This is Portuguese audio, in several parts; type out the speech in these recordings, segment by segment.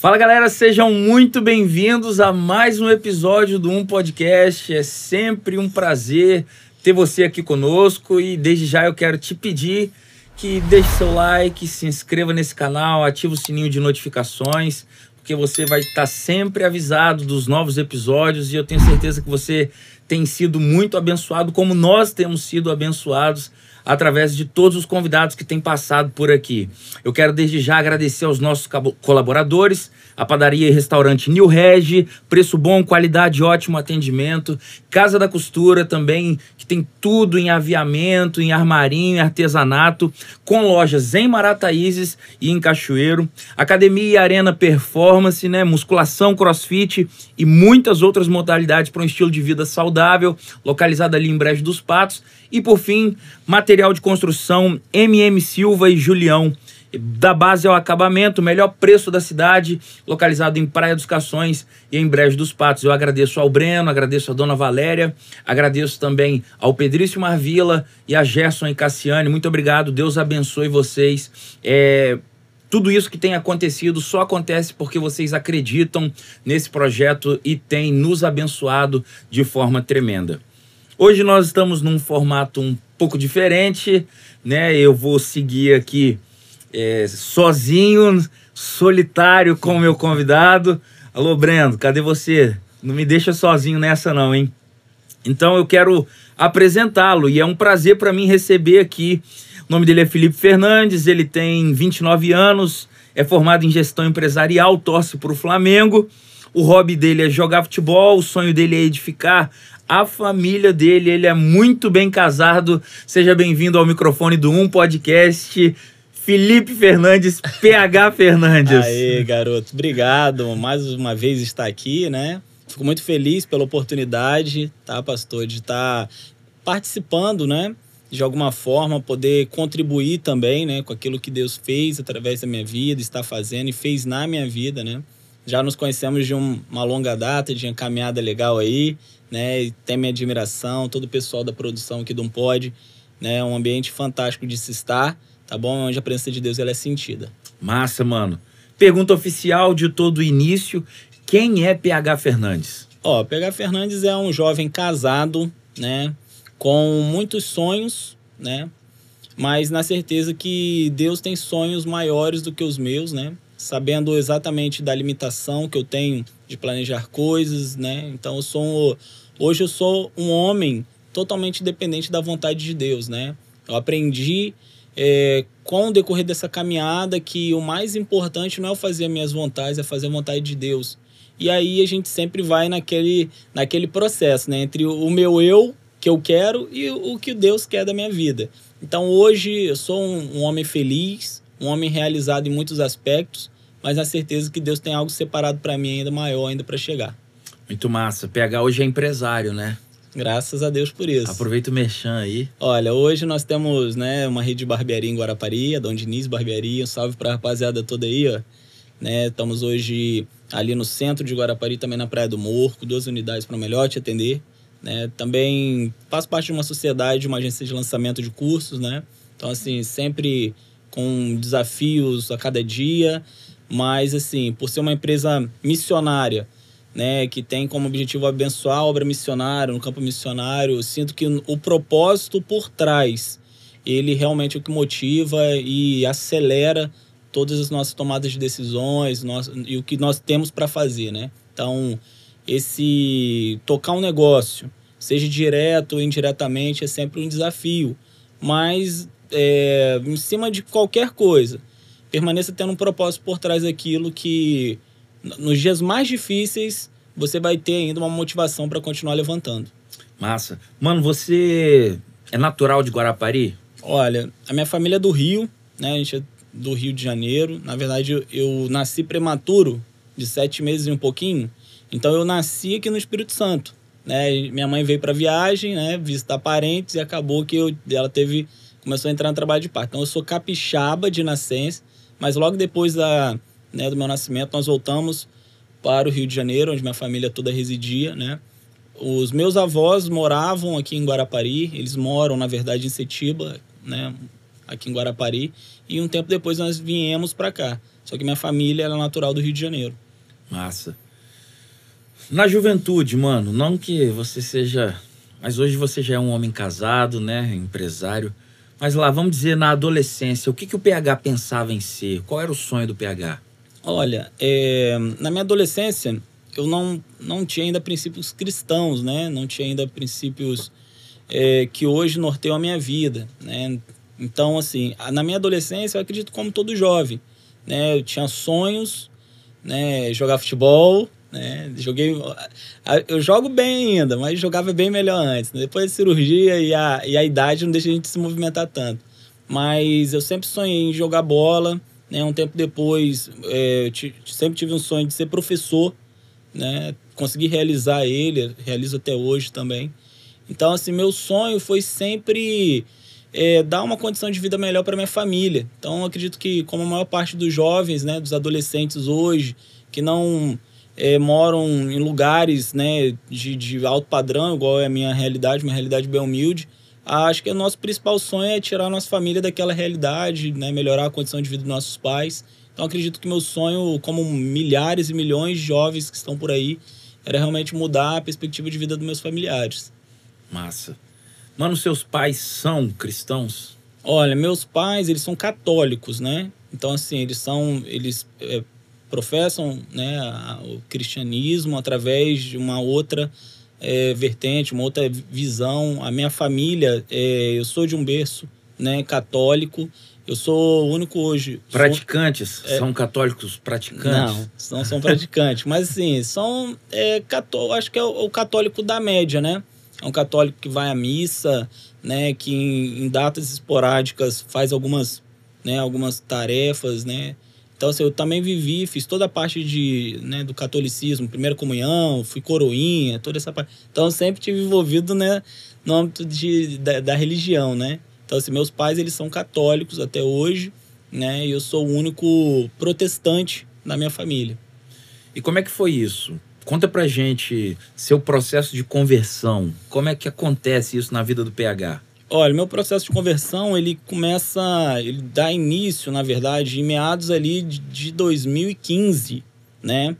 Fala galera, sejam muito bem-vindos a mais um episódio do Um Podcast. É sempre um prazer ter você aqui conosco e desde já eu quero te pedir que deixe seu like, se inscreva nesse canal, ative o sininho de notificações, porque você vai estar sempre avisado dos novos episódios e eu tenho certeza que você tem sido muito abençoado, como nós temos sido abençoados através de todos os convidados que têm passado por aqui. Eu quero desde já agradecer aos nossos colaboradores, a padaria e restaurante New Regi, preço bom, qualidade, ótimo atendimento, Casa da Costura também, que tem tudo em aviamento, em armarinho, em artesanato, com lojas em Marataízes e em Cachoeiro, Academia e Arena Performance, né, musculação, crossfit e muitas outras modalidades para um estilo de vida saudável, localizada ali em Brejo dos Patos, e por fim, material de construção MM Silva e Julião. Da base ao acabamento, melhor preço da cidade, localizado em Praia dos Cações e em Brejo dos Patos. Eu agradeço ao Breno, agradeço a Dona Valéria, agradeço também ao Pedrício Marvila e a Gerson e Cassiane. Muito obrigado, Deus abençoe vocês. É, tudo isso que tem acontecido só acontece porque vocês acreditam nesse projeto e têm nos abençoado de forma tremenda. Hoje nós estamos num formato um pouco diferente, né? Eu vou seguir aqui é, sozinho, solitário com o meu convidado. Alô, Brendo, cadê você? Não me deixa sozinho nessa não, hein? Então eu quero apresentá-lo e é um prazer para mim receber aqui. O nome dele é Felipe Fernandes, ele tem 29 anos, é formado em gestão empresarial, torce para o Flamengo. O hobby dele é jogar futebol, o sonho dele é edificar a família dele. Ele é muito bem casado. Seja bem-vindo ao microfone do Um Podcast. Felipe Fernandes, PH Fernandes. Aê, garoto. Obrigado. Mais uma vez estar aqui, né? Fico muito feliz pela oportunidade, tá, pastor, de estar participando, né? De alguma forma, poder contribuir também, né? Com aquilo que Deus fez através da minha vida, está fazendo e fez na minha vida, né? Já nos conhecemos de um, uma longa data, de uma caminhada legal aí né? E tem minha admiração, todo o pessoal da produção aqui do Um Pod, né? Um ambiente fantástico de se estar, tá bom? Onde a presença de Deus ela é sentida. Massa, mano. Pergunta oficial de todo o início: quem é PH Fernandes? Ó, PH Fernandes é um jovem casado, né? Com muitos sonhos, né? Mas na certeza que Deus tem sonhos maiores do que os meus, né? Sabendo exatamente da limitação que eu tenho de planejar coisas, né? Então eu sou um, hoje eu sou um homem totalmente dependente da vontade de Deus, né? Eu aprendi é, com o decorrer dessa caminhada que o mais importante não é fazer minhas vontades, é fazer a vontade de Deus. E aí a gente sempre vai naquele, naquele processo, né? Entre o meu eu, que eu quero, e o que Deus quer da minha vida. Então hoje eu sou um, um homem feliz, um homem realizado em muitos aspectos, mas na certeza que Deus tem algo separado para mim ainda maior ainda para chegar. Muito massa. PH hoje é empresário, né? Graças a Deus por isso. Aproveita o merchan aí. Olha, hoje nós temos né, uma rede de barbearia em Guarapari, a Dom Diniz Barbearia. Um salve para a rapaziada toda aí, ó. Né, estamos hoje ali no centro de Guarapari, também na Praia do Morco, duas unidades para melhor te atender. Né? Também faço parte de uma sociedade, de uma agência de lançamento de cursos, né? Então, assim, sempre com desafios a cada dia mas assim, por ser uma empresa missionária, né, que tem como objetivo abençoar a obra missionária no campo missionário, eu sinto que o propósito por trás, ele realmente é o que motiva e acelera todas as nossas tomadas de decisões nós, e o que nós temos para fazer, né? Então, esse tocar um negócio, seja direto ou indiretamente, é sempre um desafio. Mas, é, em cima de qualquer coisa, permaneça tendo um propósito por trás daquilo que nos dias mais difíceis você vai ter ainda uma motivação para continuar levantando. Massa. Mano, você é natural de Guarapari? Olha, a minha família é do Rio, né? A gente é do Rio de Janeiro. Na verdade, eu, nasci prematuro, de sete meses e um pouquinho. Então, eu nasci aqui no Espírito Santo. Né? Minha mãe veio para viagem, né? Visitar parentes e acabou que eu, ela teve começou a entrar no trabalho de parto. Então, eu sou capixaba de nascença mas logo depois da, né, do meu nascimento, nós voltamos para o Rio de Janeiro, onde minha família toda residia, né? Os meus avós moravam aqui em Guarapari, eles moram, na verdade, em Setiba, né? Aqui em Guarapari. E um tempo depois nós viemos para cá. Só que minha família é natural do Rio de Janeiro. Massa. Na juventude, mano, não que você seja. Mas hoje você já é um homem casado, né? Empresário. Mas lá, vamos dizer, na adolescência, o que, que o PH pensava em ser? Qual era o sonho do PH? Olha, é, na minha adolescência, eu não, não tinha ainda princípios cristãos, né? Não tinha ainda princípios é, que hoje norteiam a minha vida, né? Então, assim, na minha adolescência, eu acredito como todo jovem, né? Eu tinha sonhos, né? Jogar futebol, né? Joguei... Eu jogo bem ainda, mas jogava bem melhor antes. Depois da cirurgia e a, e a idade não deixa a gente se movimentar tanto. Mas eu sempre sonhei em jogar bola, né? Um tempo depois, é, sempre tive um sonho de ser professor, né? Consegui realizar ele, realizo até hoje também. Então, assim, meu sonho foi sempre é, dar uma condição de vida melhor para minha família. Então, acredito que, como a maior parte dos jovens, né, dos adolescentes hoje, que não é, moram em lugares né, de, de alto padrão, igual é a minha realidade, minha realidade bem humilde, acho que o nosso principal sonho é tirar a nossa família daquela realidade, né, melhorar a condição de vida dos nossos pais. Então, acredito que meu sonho, como milhares e milhões de jovens que estão por aí, era realmente mudar a perspectiva de vida dos meus familiares. Massa. Mano, seus pais são cristãos? Olha, meus pais, eles são católicos, né? Então, assim, eles são... Eles é, professam né, o cristianismo através de uma outra é, vertente, uma outra visão. A minha família, é, eu sou de um berço né, católico. Eu sou o único hoje. Praticantes? Sou, é, são católicos praticantes? Não, não são praticantes. mas, assim, são. É, cató acho que é o, o católico da média, né? é um católico que vai à missa, né, que em, em, datas esporádicas faz algumas, né, algumas tarefas, né. Então, assim, eu também vivi, fiz toda a parte de, né, do catolicismo, primeira comunhão, fui coroinha, toda essa parte. Então, sempre tive envolvido, né, no âmbito de, da, da religião, né. Então, assim, meus pais, eles são católicos até hoje, né, e eu sou o único protestante da minha família. E como é que foi isso? Conta pra gente seu processo de conversão. Como é que acontece isso na vida do PH? Olha, meu processo de conversão, ele começa, ele dá início, na verdade, em meados ali de 2015, né?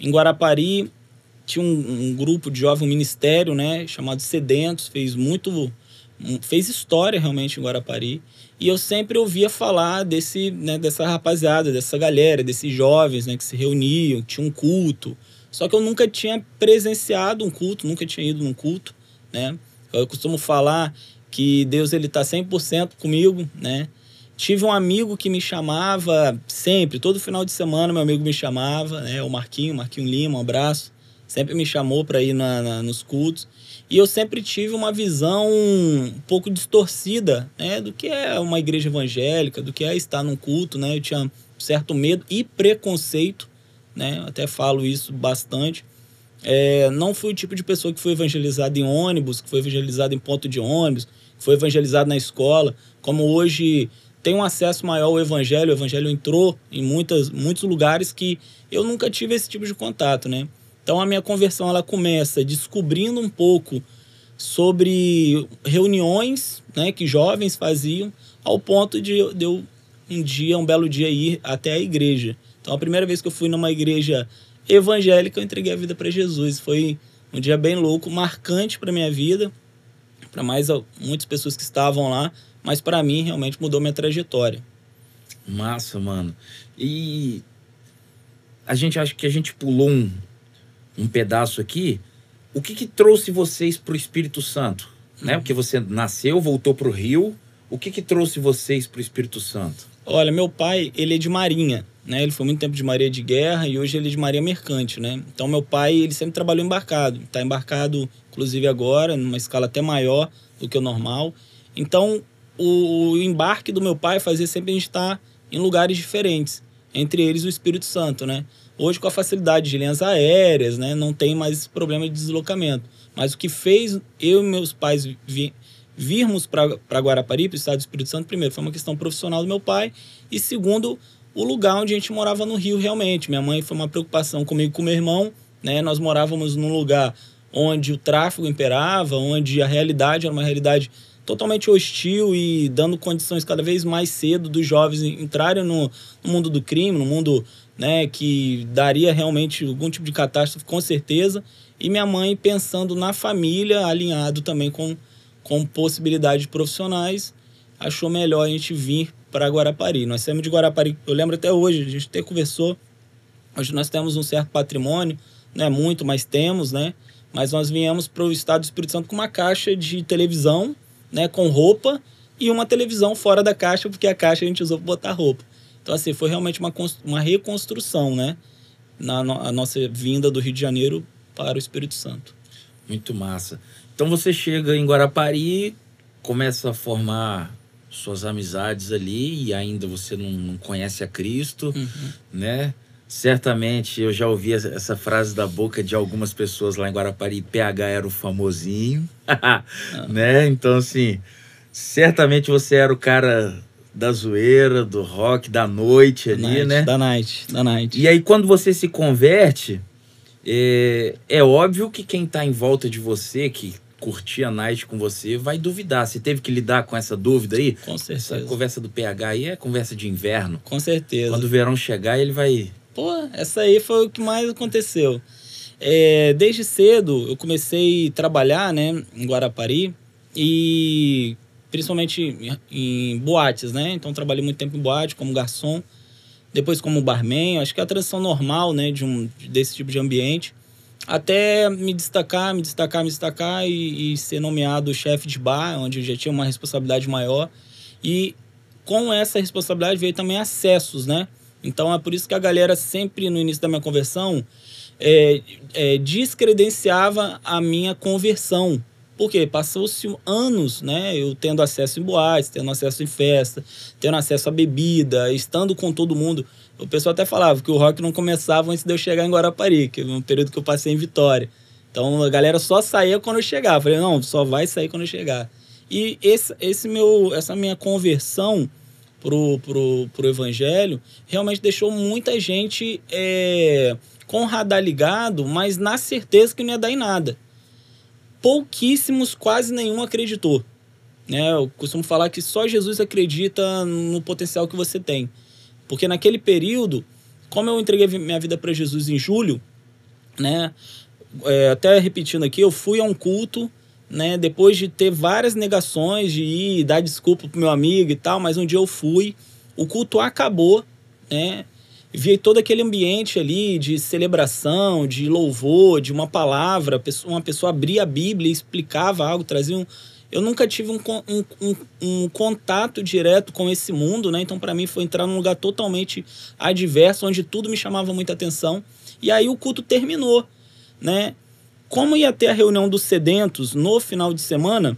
Em Guarapari tinha um, um grupo de jovem, um ministério, né, chamado Sedentos, fez muito fez história realmente em Guarapari. E eu sempre ouvia falar desse, né, dessa rapaziada, dessa galera, desses jovens, né, que se reuniam, tinha um culto, só que eu nunca tinha presenciado um culto, nunca tinha ido num culto, né? Eu costumo falar que Deus ele tá 100% comigo, né? Tive um amigo que me chamava sempre, todo final de semana meu amigo me chamava, né? O Marquinho, Marquinho Lima, um abraço. Sempre me chamou para ir na, na, nos cultos. E eu sempre tive uma visão um pouco distorcida, né? Do que é uma igreja evangélica, do que é estar num culto, né? Eu tinha certo medo e preconceito né? Até falo isso bastante. É, não fui o tipo de pessoa que foi evangelizado em ônibus, que foi evangelizado em ponto de ônibus, foi evangelizado na escola. Como hoje tem um acesso maior ao evangelho, o evangelho entrou em muitas, muitos lugares que eu nunca tive esse tipo de contato, né? Então a minha conversão ela começa descobrindo um pouco sobre reuniões né, que jovens faziam, ao ponto de, de eu um dia, um belo dia, ir até a igreja. Então, a primeira vez que eu fui numa igreja evangélica, eu entreguei a vida para Jesus. Foi um dia bem louco, marcante para minha vida, para mais muitas pessoas que estavam lá, mas para mim realmente mudou minha trajetória. Massa, mano. E a gente acha que a gente pulou um, um pedaço aqui. O que que trouxe vocês para o Espírito Santo? Né? Porque você nasceu, voltou para o Rio. O que que trouxe vocês para o Espírito Santo? Olha, meu pai, ele é de Marinha né? Ele foi muito tempo de marinha de guerra e hoje ele é de marinha mercante, né? Então meu pai, ele sempre trabalhou embarcado, está embarcado inclusive agora numa escala até maior do que o normal. Então o, embarque do meu pai fazia sempre a gente estar em lugares diferentes, entre eles o Espírito Santo, né? Hoje com a facilidade de linhas aéreas, né, não tem mais problema de deslocamento. Mas o que fez eu e meus pais vi, virmos para Guarapari, para o estado do Espírito Santo, primeiro, foi uma questão profissional do meu pai, e segundo, o lugar onde a gente morava no Rio realmente. Minha mãe foi uma preocupação comigo e com meu irmão, né? Nós morávamos num lugar onde o tráfego imperava, onde a realidade era uma realidade totalmente hostil e dando condições cada vez mais cedo dos jovens entrarem no, no mundo do crime, no mundo né, que daria realmente algum tipo de catástrofe, com certeza. E minha mãe pensando na família, alinhado também com, com possibilidades profissionais, achou melhor a gente vir para Guarapari. Nós saímos de Guarapari, eu lembro até hoje, a gente até conversou. Hoje nós temos um certo patrimônio, não é muito, mas temos, né? Mas nós viemos para o estado do Espírito Santo com uma caixa de televisão, né, com roupa e uma televisão fora da caixa, porque a caixa a gente usou para botar roupa. Então, assim, foi realmente uma, uma reconstrução, né? Na no, a nossa vinda do Rio de Janeiro para o Espírito Santo. Muito massa. Então, você chega em Guarapari, começa a formar suas amizades ali e ainda você não, não conhece a Cristo, uhum. né? Certamente eu já ouvi essa frase da boca de algumas pessoas lá em Guarapari, PH era o famosinho, né? Então, assim, certamente você era o cara da zoeira, do rock, da noite ali, night, né? Da night, da night. E aí, quando você se converte, é, é óbvio que quem está em volta de você, que curtia a night com você, vai duvidar. Você teve que lidar com essa dúvida aí? Com certeza. Essa conversa do PH aí é conversa de inverno. Com certeza. Quando o verão chegar, ele vai. Pô, essa aí foi o que mais aconteceu. É, desde cedo eu comecei a trabalhar né, em Guarapari e principalmente em, boates, né? Então trabalhei muito tempo em boate como garçom, depois como barman, acho que é a transição normal, né, de um desse tipo de ambiente, até me destacar, me destacar, me destacar e, e ser nomeado chefe de bar, onde eu já tinha uma responsabilidade maior e com essa responsabilidade veio também acessos, né? Então é por isso que a galera sempre no início da minha conversão é, é, descredenciava a minha conversão, porque passou-se anos, né? Eu tendo acesso em boates, tendo acesso em festa, tendo acesso a bebida, estando com todo mundo. O pessoal até falava que o rock não começava antes de eu chegar em Guarapari, que é um período que eu passei em Vitória. Então a galera só saía quando eu chegava. Eu falei, não, só vai sair quando eu chegar. E esse, esse meu, essa minha conversão pro, pro, pro evangelho realmente deixou muita gente é, com o radar ligado, mas na certeza que não ia dar em nada pouquíssimos, quase nenhum acreditou. Né? Eu costumo falar que só Jesus acredita no potencial que você tem. Porque naquele período, como eu entreguei minha vida para Jesus em julho, né? É, até repetindo aqui, eu fui a um culto, né? Depois de ter várias negações, de ir dar desculpa pro meu amigo e tal, mas um dia eu fui, o culto acabou, né? vi todo aquele ambiente ali de celebração, de louvor, de uma palavra, uma pessoa abria a Bíblia e explicava algo, trazia um... Eu nunca tive um, um, um, um contato direto com esse mundo, né? Então, para mim, foi entrar num lugar totalmente adverso, onde tudo me chamava muita atenção. E aí o culto terminou, né? Como ia ter a reunião dos sedentos no final de semana,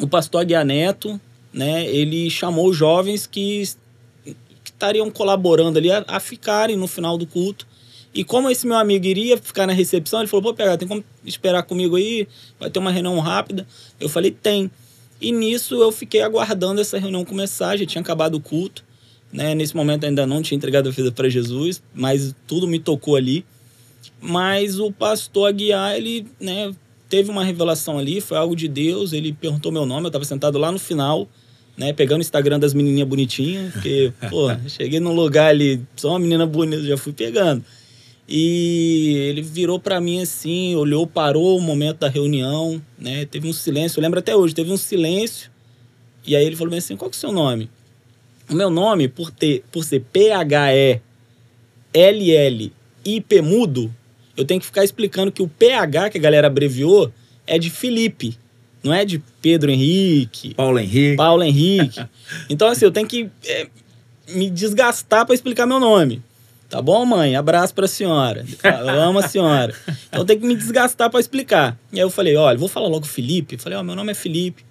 o pastor Aguiar Neto, né? Ele chamou os jovens que estariam colaborando ali a, a, ficarem no final do culto. E como esse meu amigo iria ficar na recepção, ele falou: pô, pegar, tem como esperar comigo aí? Vai ter uma reunião rápida? Eu falei: tem. E nisso eu fiquei aguardando essa reunião começar, já tinha acabado o culto. Né? Nesse momento ainda não tinha entregado a vida para Jesus, mas tudo me tocou ali. Mas o pastor Aguiar, ele né, teve uma revelação ali, foi algo de Deus. Ele perguntou meu nome, eu estava sentado lá no final né? Pegando o Instagram das menininhas bonitinhas, porque, pô, cheguei num lugar ali, só uma menina bonita, já fui pegando. E ele virou para mim assim, olhou, parou o momento da reunião, né? Teve um silêncio, eu lembro até hoje, teve um silêncio. E aí ele falou assim: "Qual que é o seu nome?" O meu nome, por ter, por ser P H E L L I P mudo, eu tenho que ficar explicando que o PH que a galera abreviou é de Felipe. Não é de Pedro Henrique. Paulo Henrique. Paulo Henrique. então, assim, eu tenho que é, me desgastar para explicar meu nome. Tá bom, mãe? Abraço pra senhora. Eu amo a senhora. Então tenho que me desgastar para explicar. E aí eu falei, olha, vou falar logo Felipe. Eu falei, ó, oh, meu nome é Felipe.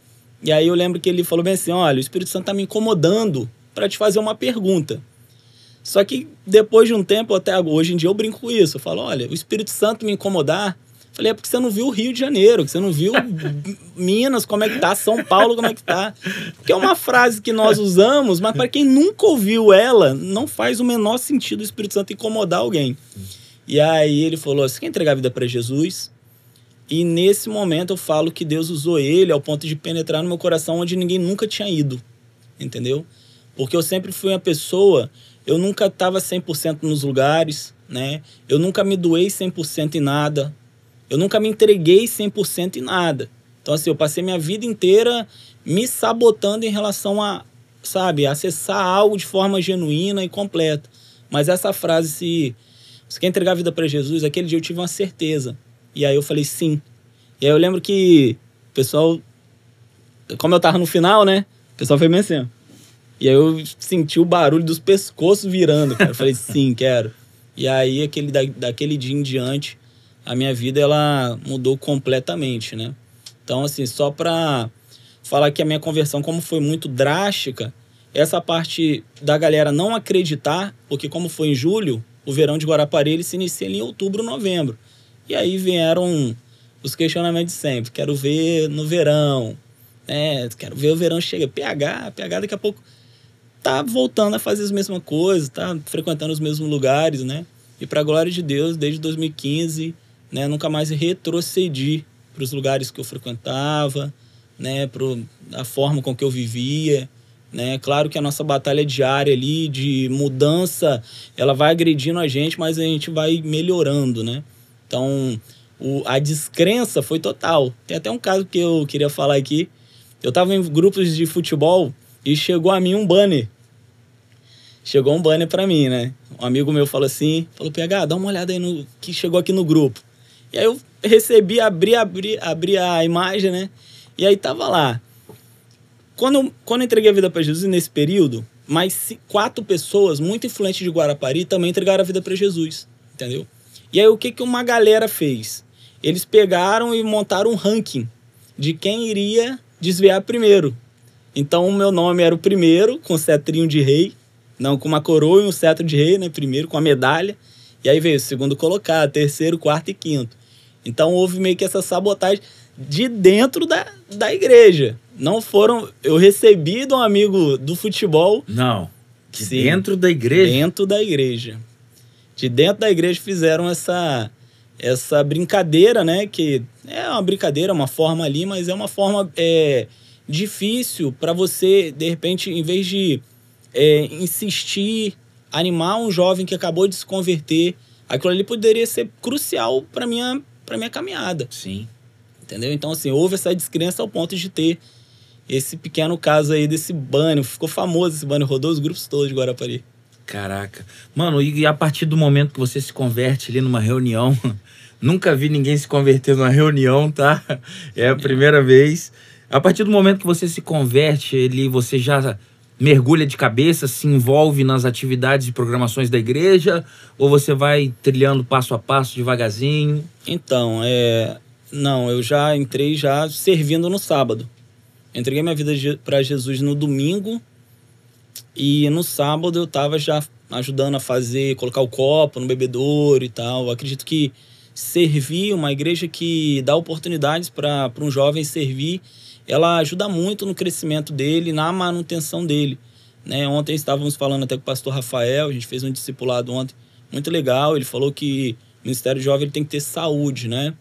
E aí eu lembro que ele falou bem assim, olha, o Espírito Santo tá me incomodando para te fazer uma pergunta. Só que depois de um tempo, até hoje em dia eu brinco com isso. Eu falo, olha, o Espírito Santo me incomodar Falei, é porque você não viu o Rio de Janeiro, que você não viu Minas, como é que tá, São Paulo, como é que tá. Que é uma frase que nós usamos, mas para quem nunca ouviu ela, não faz o menor sentido o Espírito Santo incomodar alguém. E aí ele falou: você quer entregar a vida para Jesus? E nesse momento eu falo que Deus usou ele ao ponto de penetrar no meu coração onde ninguém nunca tinha ido. Entendeu? Porque eu sempre fui uma pessoa, eu nunca estava 100% nos lugares, né? Eu nunca me doei 100% em nada. Eu nunca me entreguei 100% em nada. Então, assim, eu passei minha vida inteira me sabotando em relação a, sabe, acessar algo de forma genuína e completa. Mas essa frase, se você quer entregar a vida para Jesus, aquele dia eu tive uma certeza. E aí eu falei sim. E aí eu lembro que o pessoal, como eu tava no final, né? O pessoal foi bem assim. E aí eu senti o barulho dos pescoços virando, cara. Eu falei, sim, quero. E aí, aquele, da, daquele dia em diante, a minha vida ela mudou completamente, né? Então, assim, só pra falar que a minha conversão, como foi muito drástica, essa parte da galera não acreditar, porque como foi em julho, o verão de Guarapari ele se inicia em outubro, novembro. E aí vieram os questionamentos de sempre. Quero ver no verão, né? Quero ver o verão chega. PH, PH daqui a pouco tá voltando a fazer as mesmas coisas, tá frequentando os mesmos lugares, né? E para glória de Deus, desde 2015, né, nunca mais retrocedi para os lugares que eu frequentava, né, para a forma com que eu vivia, né? Claro que a nossa batalha diária ali de mudança, ela vai agredindo a gente, mas a gente vai melhorando, né? Então, o, a descrença foi total. Tem até um caso que eu queria falar aqui. Eu estava em grupos de futebol e chegou a mim um banner. Chegou um banner para mim, né? Um amigo meu falou assim, falou, PH, dá uma olhada aí no que chegou aqui no grupo. E aí eu recebi, abri, abri, abri a imagem, né? E aí tava lá. Quando, quando entreguei a vida para Jesus nesse período, mais quatro pessoas muito influentes de Guarapari também entregaram a vida para Jesus, entendeu? E aí o que, que uma galera fez? Eles pegaram e montaram um ranking de quem iria desviar primeiro. Então o meu nome era o primeiro, com cetrinho de rei, não com uma coroa e um cetro de rei, né? Primeiro com a medalha. E aí veio o segundo colocado, terceiro, quarto e quinto. Então houve meio que essa sabotagem de dentro da, da igreja. Não foram. Eu recebi de um amigo do futebol. Não. De sim, dentro da igreja? Dentro da igreja. De dentro da igreja fizeram essa essa brincadeira, né? Que é uma brincadeira, uma forma ali, mas é uma forma é, difícil para você, de repente, em vez de é, insistir, animar um jovem que acabou de se converter, aquilo ali poderia ser crucial para minha para minha caminhada. Sim. Entendeu? Então, assim, houve essa descrença ao ponto de ter esse pequeno caso aí desse banho. Ficou famoso esse banho, rodou os grupos todos de Guarapari. Caraca. Mano, e a partir do momento que você se converte ali numa reunião, nunca vi ninguém se converter numa reunião, tá? É a primeira vez. A partir do momento que você se converte, ele, você já mergulha de cabeça, se envolve nas atividades e programações da igreja, ou você vai trilhando passo a passo, devagarzinho? Então, é, não, eu já entrei já servindo no sábado. Entreguei minha vida para Jesus no domingo e no sábado eu estava já ajudando a fazer, colocar o copo no bebedouro e tal. Eu acredito que servir, uma igreja que dá oportunidades para um jovem servir, ela ajuda muito no crescimento dele, na manutenção dele. Né? Ontem estávamos falando até com o pastor Rafael, a gente fez um discipulado ontem muito legal. Ele falou que o Ministério Jovem tem que ter saúde, né?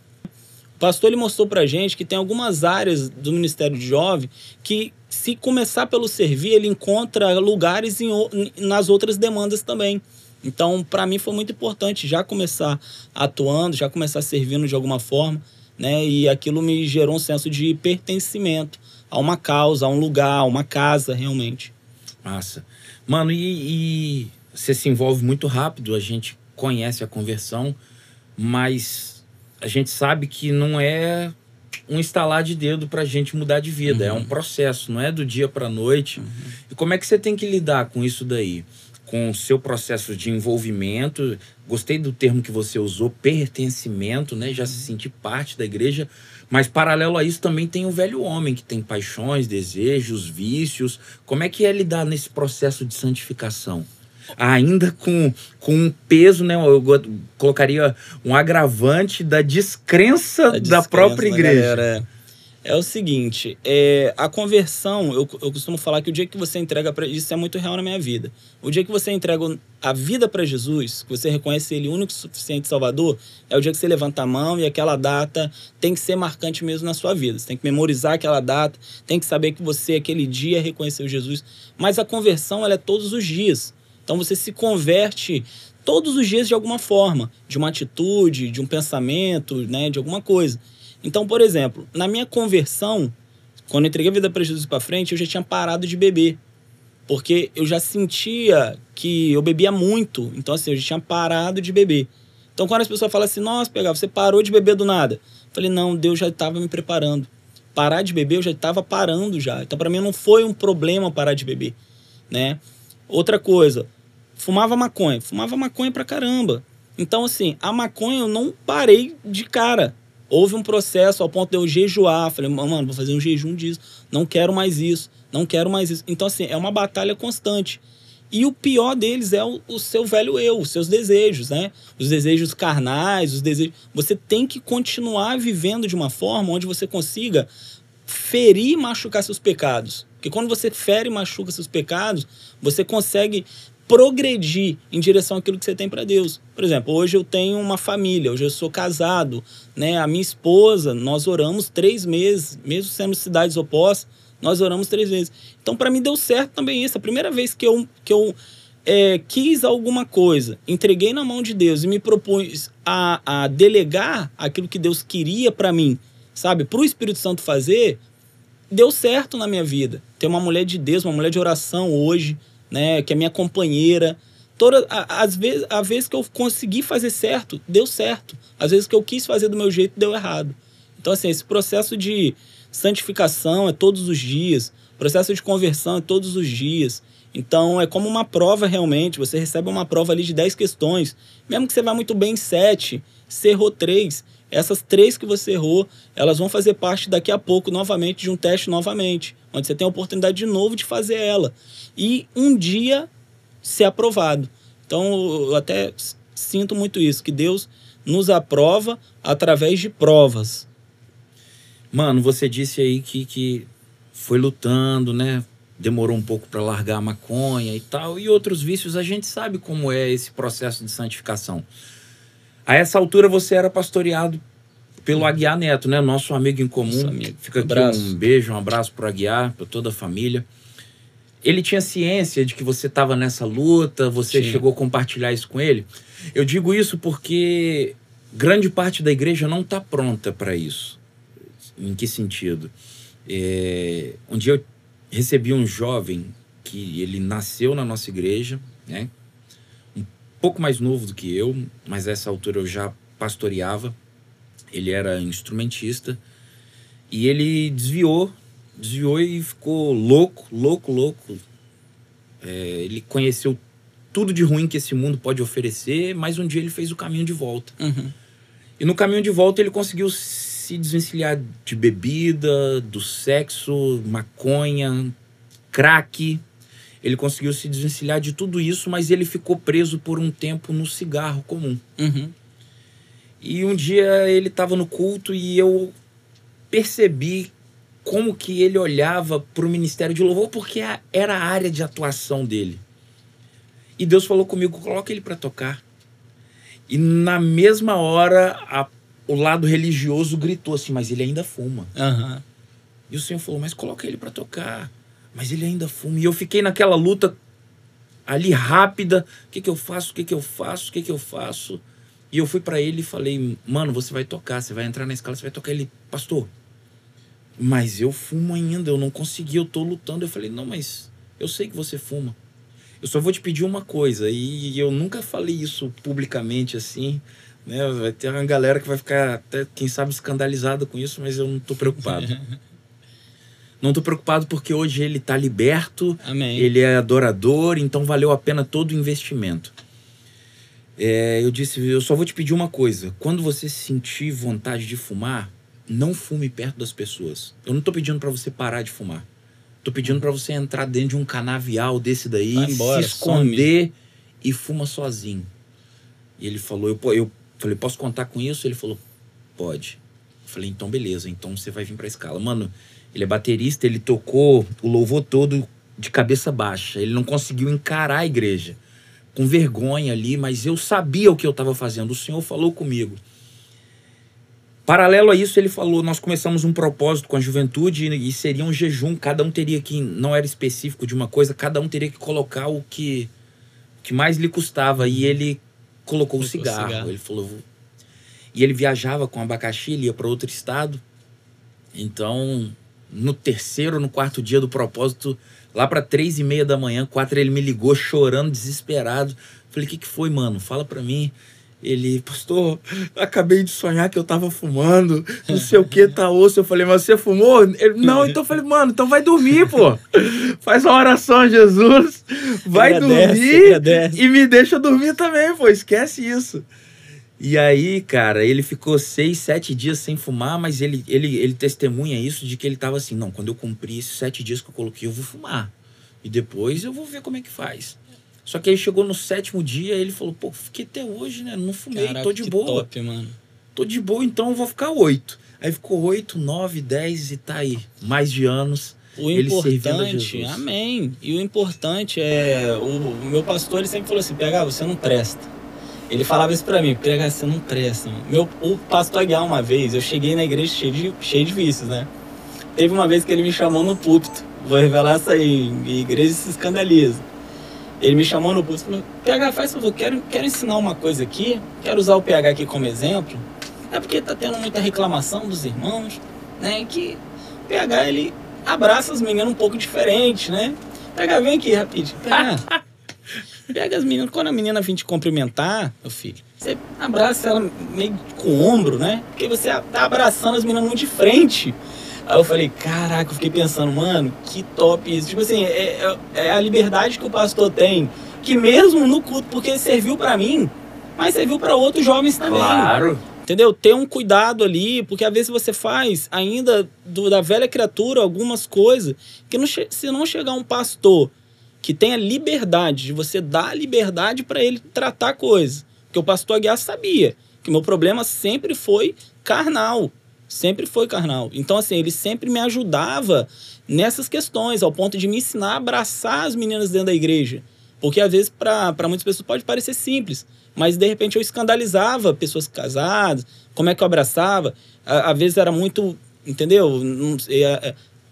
O pastor ele mostrou pra gente que tem algumas áreas do Ministério de Jovem que, se começar pelo servir, ele encontra lugares em, nas outras demandas também. Então, para mim foi muito importante já começar atuando, já começar servindo de alguma forma, né? E aquilo me gerou um senso de pertencimento a uma causa, a um lugar, a uma casa, realmente. Massa. Mano, e, e você se envolve muito rápido, a gente conhece a conversão, mas a gente sabe que não é um instalar de dedo para a gente mudar de vida. Uhum. É um processo, não é do dia para noite. Uhum. E como é que você tem que lidar com isso daí? Com o seu processo de envolvimento. Gostei do termo que você usou, pertencimento, né? Já se sentir parte da igreja. Mas paralelo a isso também tem o velho homem que tem paixões, desejos, vícios. Como é que é lidar nesse processo de santificação? ainda com, com um peso, né? Eu colocaria um agravante da descrença, da, descrença da própria igreja. Galera, é. o seguinte, é, a conversão, eu, eu costumo falar que o dia que você entrega para isso é muito real na minha vida. O dia que você entrega a vida para Jesus, que você reconhece Ele único, suficiente Salvador, é o dia que você levanta a mão e aquela data tem que ser marcante mesmo na sua vida. Você tem que memorizar aquela data, tem que saber que você, aquele dia, reconheceu Jesus. Mas a conversão, ela é todos os dias. Então você se converte todos os dias de alguma forma, de uma atitude, de um pensamento, né, de alguma coisa. Então, por exemplo, na minha conversão, quando eu entreguei a vida para Jesus para frente, eu já tinha parado de beber. Porque eu já sentia que eu bebia muito. Então, assim, eu já tinha parado de beber. Então, quando as pessoas falam assim, nossa, pegar, você parou de beber do nada. Eu falei, não, Deus já estava me preparando. Parar de beber, eu já estava parando já. Então, para mim, não foi um problema parar de beber, né? Outra coisa, fumava maconha. Fumava maconha pra caramba. Então, assim, a maconha eu não parei de cara. Houve um processo ao ponto de eu jejuar. Falei, mano, vou fazer um jejum disso. Não quero mais isso. Não quero mais isso. Então, assim, é uma batalha constante. E o pior deles é o, o, seu velho eu, os seus desejos, né? Os desejos carnais, os desejos. Você tem que continuar vivendo de uma forma onde você consiga ferir e machucar seus pecados. Porque quando você fere e machuca seus pecados, você consegue progredir em direção àquilo que você tem para Deus. Por exemplo, hoje eu tenho uma família, hoje eu sou casado, né? A minha esposa, nós oramos três meses, mesmo sendo cidades opostas, nós oramos três vezes. Então, para mim deu certo também isso. A primeira vez que eu, que eu é, quis alguma coisa, entreguei na mão de Deus e me propus a, a delegar aquilo que Deus queria para mim, sabe, para o Espírito Santo fazer, deu certo na minha vida. Ter uma mulher de Deus, uma mulher de oração hoje, né, que é minha companheira. Toda, às vezes, a vez que eu consegui fazer certo, deu certo. Às vezes que eu quis fazer do meu jeito, deu errado. Então, assim, esse processo de santificação é todos os dias, processo de conversão é todos os dias. Então, é como uma prova realmente. Você recebe uma prova ali de 10 questões. Mesmo que você vá muito bem em 7, você errou 3. Essas três que você errou, elas vão fazer parte daqui a pouco novamente de um teste novamente, onde você tem a oportunidade de novo de fazer ela e um dia ser aprovado. Então, eu até sinto muito isso, que Deus nos aprova através de provas. Mano, você disse aí que, que foi lutando, né? Demorou um pouco para largar a maconha e tal, e outros vícios, a gente sabe como é esse processo de santificação. A essa altura você era pastoreado pelo Aguiar Neto, né? Nosso amigo em comum. Amigo. Fica aqui um, um beijo, um abraço pro Aguiar, para toda a família ele tinha ciência de que você estava nessa luta, você Sim. chegou a compartilhar isso com ele. Eu digo isso porque grande parte da igreja não está pronta para isso. Em que sentido? É, um dia eu recebi um jovem que ele nasceu na nossa igreja, né? Pouco mais novo do que eu, mas essa altura eu já pastoreava. Ele era instrumentista e ele desviou desviou e ficou louco, louco, louco. É, ele conheceu tudo de ruim que esse mundo pode oferecer, mas um dia ele fez o caminho de volta. Uhum. E no caminho de volta ele conseguiu se desvencilhar de bebida, do sexo, maconha, crack. Ele conseguiu se desvencilhar de tudo isso, mas ele ficou preso por um tempo no cigarro comum. Uhum. E um dia ele estava no culto e eu percebi como que ele olhava para o ministério de louvor, porque era a área de atuação dele. E Deus falou comigo: coloca ele para tocar. E na mesma hora, a, o lado religioso gritou assim: mas ele ainda fuma. Uhum. E o Senhor falou: mas coloca ele para tocar. Mas ele ainda fuma. E eu fiquei naquela luta ali rápida: o que, que eu faço? O que, que eu faço? O que, que eu faço? E eu fui para ele e falei: mano, você vai tocar, você vai entrar na escala, você vai tocar. Ele, pastor, mas eu fumo ainda, eu não consegui, eu tô lutando. Eu falei, não, mas eu sei que você fuma. Eu só vou te pedir uma coisa, e eu nunca falei isso publicamente assim, né? Vai ter uma galera que vai ficar até, quem sabe, escandalizada com isso, mas eu não tô preocupado. não tô preocupado porque hoje ele tá liberto, Amém. ele é adorador, então valeu a pena todo o investimento. É, eu disse, eu só vou te pedir uma coisa. Quando você sentir vontade de fumar, não fume perto das pessoas. Eu não tô pedindo para você parar de fumar. Tô pedindo para você entrar dentro de um canavial desse daí, embora, se esconder some. e fuma sozinho. E ele falou, eu, eu falei, posso contar com isso? Ele falou, pode. Eu falei, então beleza, então você vai vir pra escala. Mano, ele é baterista, ele tocou o louvor todo de cabeça baixa. Ele não conseguiu encarar a igreja. com vergonha ali, mas eu sabia o que eu estava fazendo. O Senhor falou comigo. Paralelo a isso, ele falou: nós começamos um propósito com a juventude e seria um jejum. Cada um teria que, não era específico de uma coisa, cada um teria que colocar o que, o que mais lhe custava. E ele colocou o cigarro. cigarro. Ele falou. E ele viajava com abacaxi, ele ia para outro estado. Então, no terceiro, no quarto dia do propósito, lá para três e meia da manhã, quatro, ele me ligou chorando, desesperado. Falei: o que, que foi, mano? Fala para mim. Ele, pastor, acabei de sonhar que eu tava fumando, não sei o que, tá osso. Eu falei, mas você fumou? Ele, não, então eu falei, mano, então vai dormir, pô. Faz uma oração, Jesus. Vai agradece, dormir e me deixa dormir também, pô. Esquece isso. E aí, cara, ele ficou seis, sete dias sem fumar, mas ele, ele, ele testemunha isso de que ele tava assim, não, quando eu cumprir esses sete dias que eu coloquei, eu vou fumar. E depois eu vou ver como é que faz. Só que aí chegou no sétimo dia, ele falou, pô, fiquei até hoje, né? Não fumei, Caraca, tô de boa. Top, mano. Tô de boa, então eu vou ficar oito. Aí ficou oito, nove, dez e tá aí. Mais de anos. O importante, amém. E o importante é. O, o, meu pastor ele sempre falou assim: PH, você não presta. Ele falava isso pra mim: PH, você não presta. Meu, o pastor Aguiar, uma vez, eu cheguei na igreja cheio de, cheio de vícios, né? Teve uma vez que ele me chamou no púlpito. Vou revelar essa aí. Igreja se escandaliza. Ele me chamou no bus e falou: PH, faz favor, quero, quero ensinar uma coisa aqui, quero usar o PH aqui como exemplo. É porque tá tendo muita reclamação dos irmãos, né? Que o PH ele abraça as meninas um pouco diferente, né? PH, vem aqui rapidinho. PH, pega as meninas, quando a menina vem te cumprimentar, meu filho, você abraça ela meio com o ombro, né? Porque você tá abraçando as meninas muito de frente. Aí eu falei, caraca, eu fiquei pensando, mano, que top isso. Tipo assim, é, é, é a liberdade que o pastor tem, que mesmo no culto, porque serviu para mim, mas serviu para outros jovens também. Claro. Entendeu? Ter um cuidado ali, porque às vezes você faz ainda do, da velha criatura algumas coisas que não, se não chegar um pastor que tenha liberdade, de você dar liberdade para ele tratar coisas. Porque o pastor Aguiar sabia que meu problema sempre foi carnal. Sempre foi carnal. Então, assim, ele sempre me ajudava nessas questões, ao ponto de me ensinar a abraçar as meninas dentro da igreja. Porque às vezes, para muitas pessoas, pode parecer simples, mas de repente eu escandalizava pessoas casadas, como é que eu abraçava. Às vezes era muito, entendeu?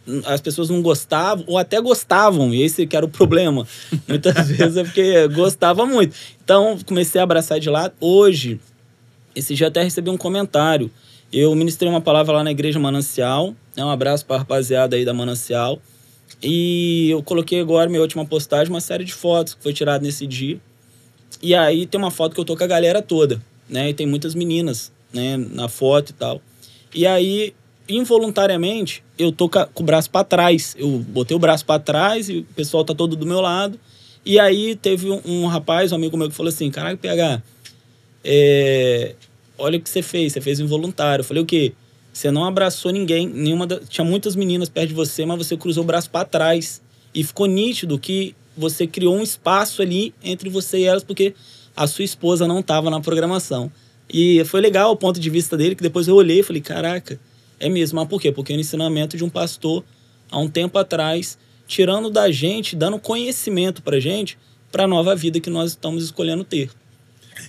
É, é, as pessoas não gostavam, ou até gostavam, e esse que era o problema. Muitas vezes é porque gostava muito. Então, comecei a abraçar de lá. Hoje, esse dia até recebi um comentário eu ministrei uma palavra lá na Igreja Manancial. Né? Um abraço para a rapaziada aí da Manancial. E eu coloquei agora, minha última postagem, uma série de fotos que foi tirada nesse dia. E aí tem uma foto que eu tô com a galera toda, né? E tem muitas meninas, né, na foto e tal. E aí, involuntariamente, eu tô com o braço para trás. Eu botei o braço para trás e o pessoal tá todo do meu lado. E aí teve um, um rapaz, um amigo meu, que falou assim: Caraca, PH, é, olha o que você fez, você fez involuntário. Eu falei, o quê? Você não abraçou ninguém, nenhuma da... tinha muitas meninas perto de você, mas você cruzou o braço para trás. E ficou nítido que você criou um espaço ali entre você e elas, porque a sua esposa não estava na programação. E foi legal o ponto de vista dele, que depois eu olhei e falei, caraca, é mesmo. Mas por quê? Porque é o ensinamento de um pastor, há um tempo atrás, tirando da gente, dando conhecimento pra gente, para a nova vida que nós estamos escolhendo ter.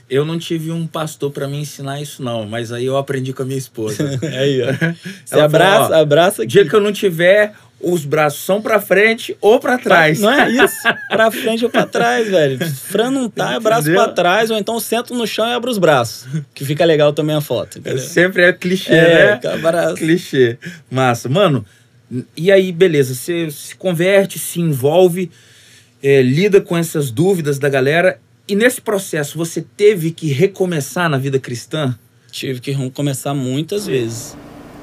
Eu não tive um pastor para me ensinar isso, não, mas aí eu aprendi com a minha esposa. aí, ó. Você abraça, falou, ó, abraça aqui. Dia que eu não tiver, os braços são para frente ou para trás. Não é isso? para frente ou para trás, velho. Fran não tá, é braço para trás, ou então sento no chão e abro os braços. Que fica legal também a foto. É, sempre é clichê, é, né? Clichê. Massa. Mano, e aí, beleza, você se converte, se envolve, é, lida com essas dúvidas da galera e nesse processo você teve que recomeçar na vida cristã? Tive que recomeçar muitas vezes.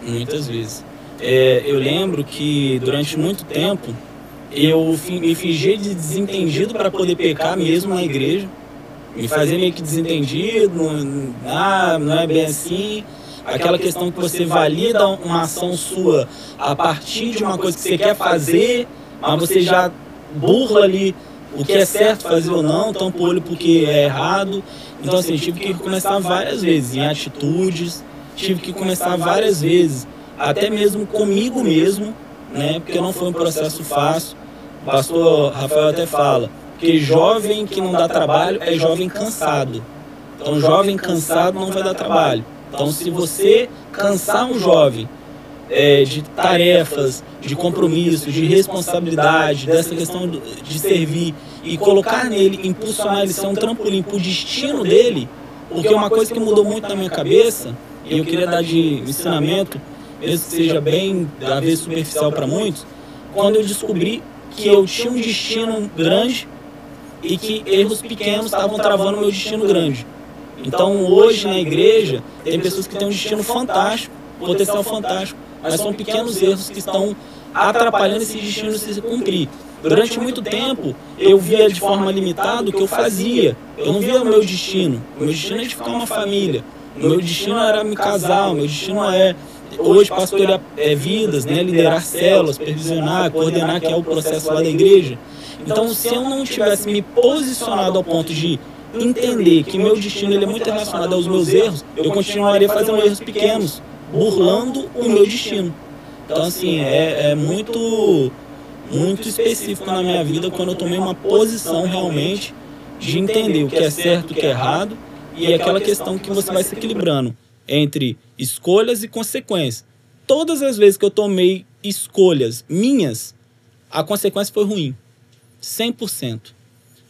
Muitas vezes. É, eu lembro que durante muito tempo eu me fingi de desentendido para poder pecar mesmo na igreja. Me fazer meio que desentendido, ah, não é bem assim. Aquela questão que você valida uma ação sua a partir de uma coisa que você quer fazer, mas você já burla ali o que é certo fazer ou não, tampa o olho porque é errado. Então, assim, tive que começar várias vezes em atitudes, tive que começar várias vezes, até mesmo comigo mesmo, né? Porque não foi um processo fácil. O pastor Rafael até fala Porque jovem que não dá trabalho é jovem cansado. Então, jovem cansado não vai dar trabalho. Então, se você cansar um jovem é, de tarefas, de compromisso, de responsabilidade, dessa questão de servir e colocar nele, impulsionar ele ser um trampolim para o destino dele, porque uma coisa que mudou muito na minha cabeça, e eu queria dar de ensinamento, mesmo que seja bem, às vezes superficial para muitos, quando eu descobri que eu tinha um destino grande e que erros pequenos estavam travando meu destino grande. Então hoje na igreja tem pessoas que têm um destino fantástico, potencial fantástico, mas são pequenos erros que estão atrapalhando esse destino se cumprir. Durante muito tempo, eu via de forma limitada o que eu fazia. Eu não via o meu destino. O meu destino é edificar uma família. O meu destino era me casar. O meu destino é hoje pastorear é, vidas, né? liderar células, supervisionar, coordenar, que é o processo lá da igreja. Então, se eu não tivesse me posicionado ao ponto de entender que meu destino ele é muito relacionado aos meus erros, eu continuaria fazendo erros pequenos, burlando o meu destino. Então, assim, é, é muito, muito específico na minha vida quando eu tomei uma posição realmente de entender o que é certo o que é errado e é aquela questão que você vai se equilibrando entre escolhas e consequências. Todas as vezes que eu tomei escolhas minhas, a consequência foi ruim. 100%.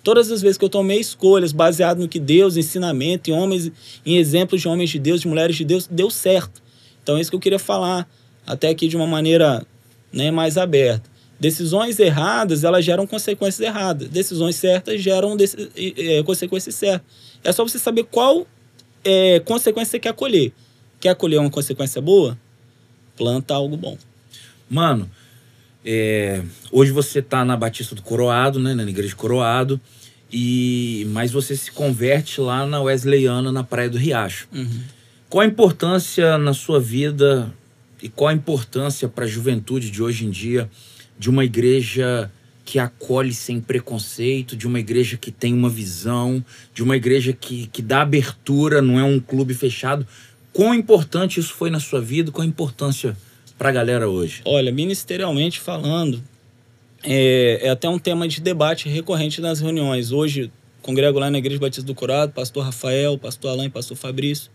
Todas as vezes que eu tomei escolhas baseado no que Deus, ensinamento, em homens, em exemplos de homens de Deus, de mulheres de Deus, deu certo. Então é isso que eu queria falar, até aqui de uma maneira né, mais aberta. Decisões erradas, elas geram consequências erradas. Decisões certas geram é, consequências certas. É só você saber qual é, consequência você quer colher. Quer colher uma consequência boa? Planta algo bom. Mano, é, hoje você está na Batista do Coroado, né, na igreja de Coroado, e mas você se converte lá na Wesleyana, na Praia do Riacho. Uhum. Qual a importância na sua vida e qual a importância para a juventude de hoje em dia de uma igreja que acolhe sem preconceito, de uma igreja que tem uma visão, de uma igreja que, que dá abertura, não é um clube fechado? Quão importante isso foi na sua vida? Qual a importância para a galera hoje? Olha, ministerialmente falando, é, é, até um tema de debate recorrente nas reuniões. Hoje, congrego lá na Igreja Batista do Curado, pastor Rafael, pastor Alain, pastor Fabrício.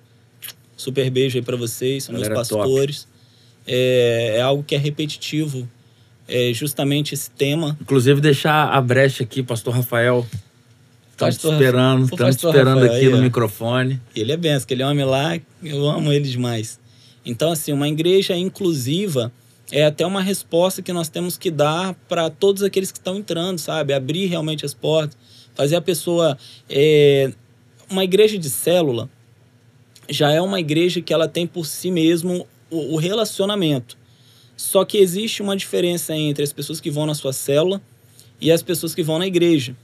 Super beijo aí para vocês, são meus pastores. É, é, algo que é repetitivo, é justamente esse tema. Inclusive, deixar a brecha aqui, pastor Rafael. Estamos esperando, estamos esperando Rafael, aqui no microfone. Ele é benção, aquele homem lá, eu amo ele demais. Então, assim, uma igreja inclusiva é até uma resposta que nós temos que dar para todos aqueles que estão entrando, sabe? Abrir realmente as portas, fazer a pessoa. É... Uma igreja de célula já é uma igreja que ela tem por si mesmo o, o relacionamento. Só que existe uma diferença entre as pessoas que vão na sua célula e as pessoas que vão na igreja.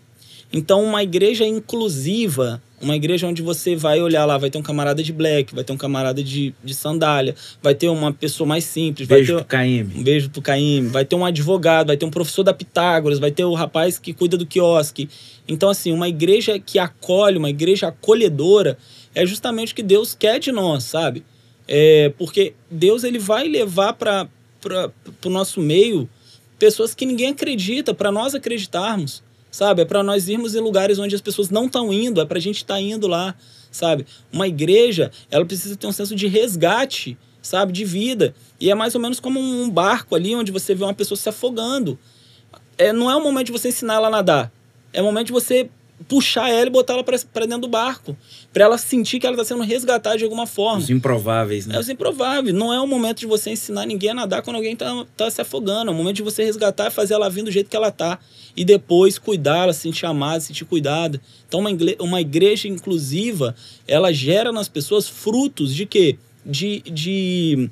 Então, uma igreja inclusiva, uma igreja onde você vai olhar lá, vai ter um camarada de black, vai ter um camarada de, de sandália, vai ter uma pessoa mais simples. Beijo vai ter, pro Caim. Um beijo pro Caim. Vai ter um advogado, vai ter um professor da Pitágoras, vai ter o rapaz que cuida do quiosque. Então, assim, uma igreja que acolhe, uma igreja acolhedora, é justamente o que Deus quer de nós, sabe? É, porque Deus ele vai levar para o nosso meio pessoas que ninguém acredita, para nós acreditarmos sabe? É para nós irmos em lugares onde as pessoas não estão indo, é para a gente estar tá indo lá, sabe? Uma igreja, ela precisa ter um senso de resgate, sabe? De vida. E é mais ou menos como um barco ali onde você vê uma pessoa se afogando. É, não é o momento de você ensinar ela a nadar. É o momento de você puxar ela e botar ela para dentro do barco. para ela sentir que ela está sendo resgatada de alguma forma. Os improváveis, né? É os improváveis. Não é o momento de você ensinar ninguém a nadar quando alguém está tá se afogando. É o momento de você resgatar e fazer ela vir do jeito que ela está e depois cuidar, ela se sentir amada, se sentir cuidada. Então, uma, igreja, uma igreja inclusiva, ela gera nas pessoas frutos de quê? De, de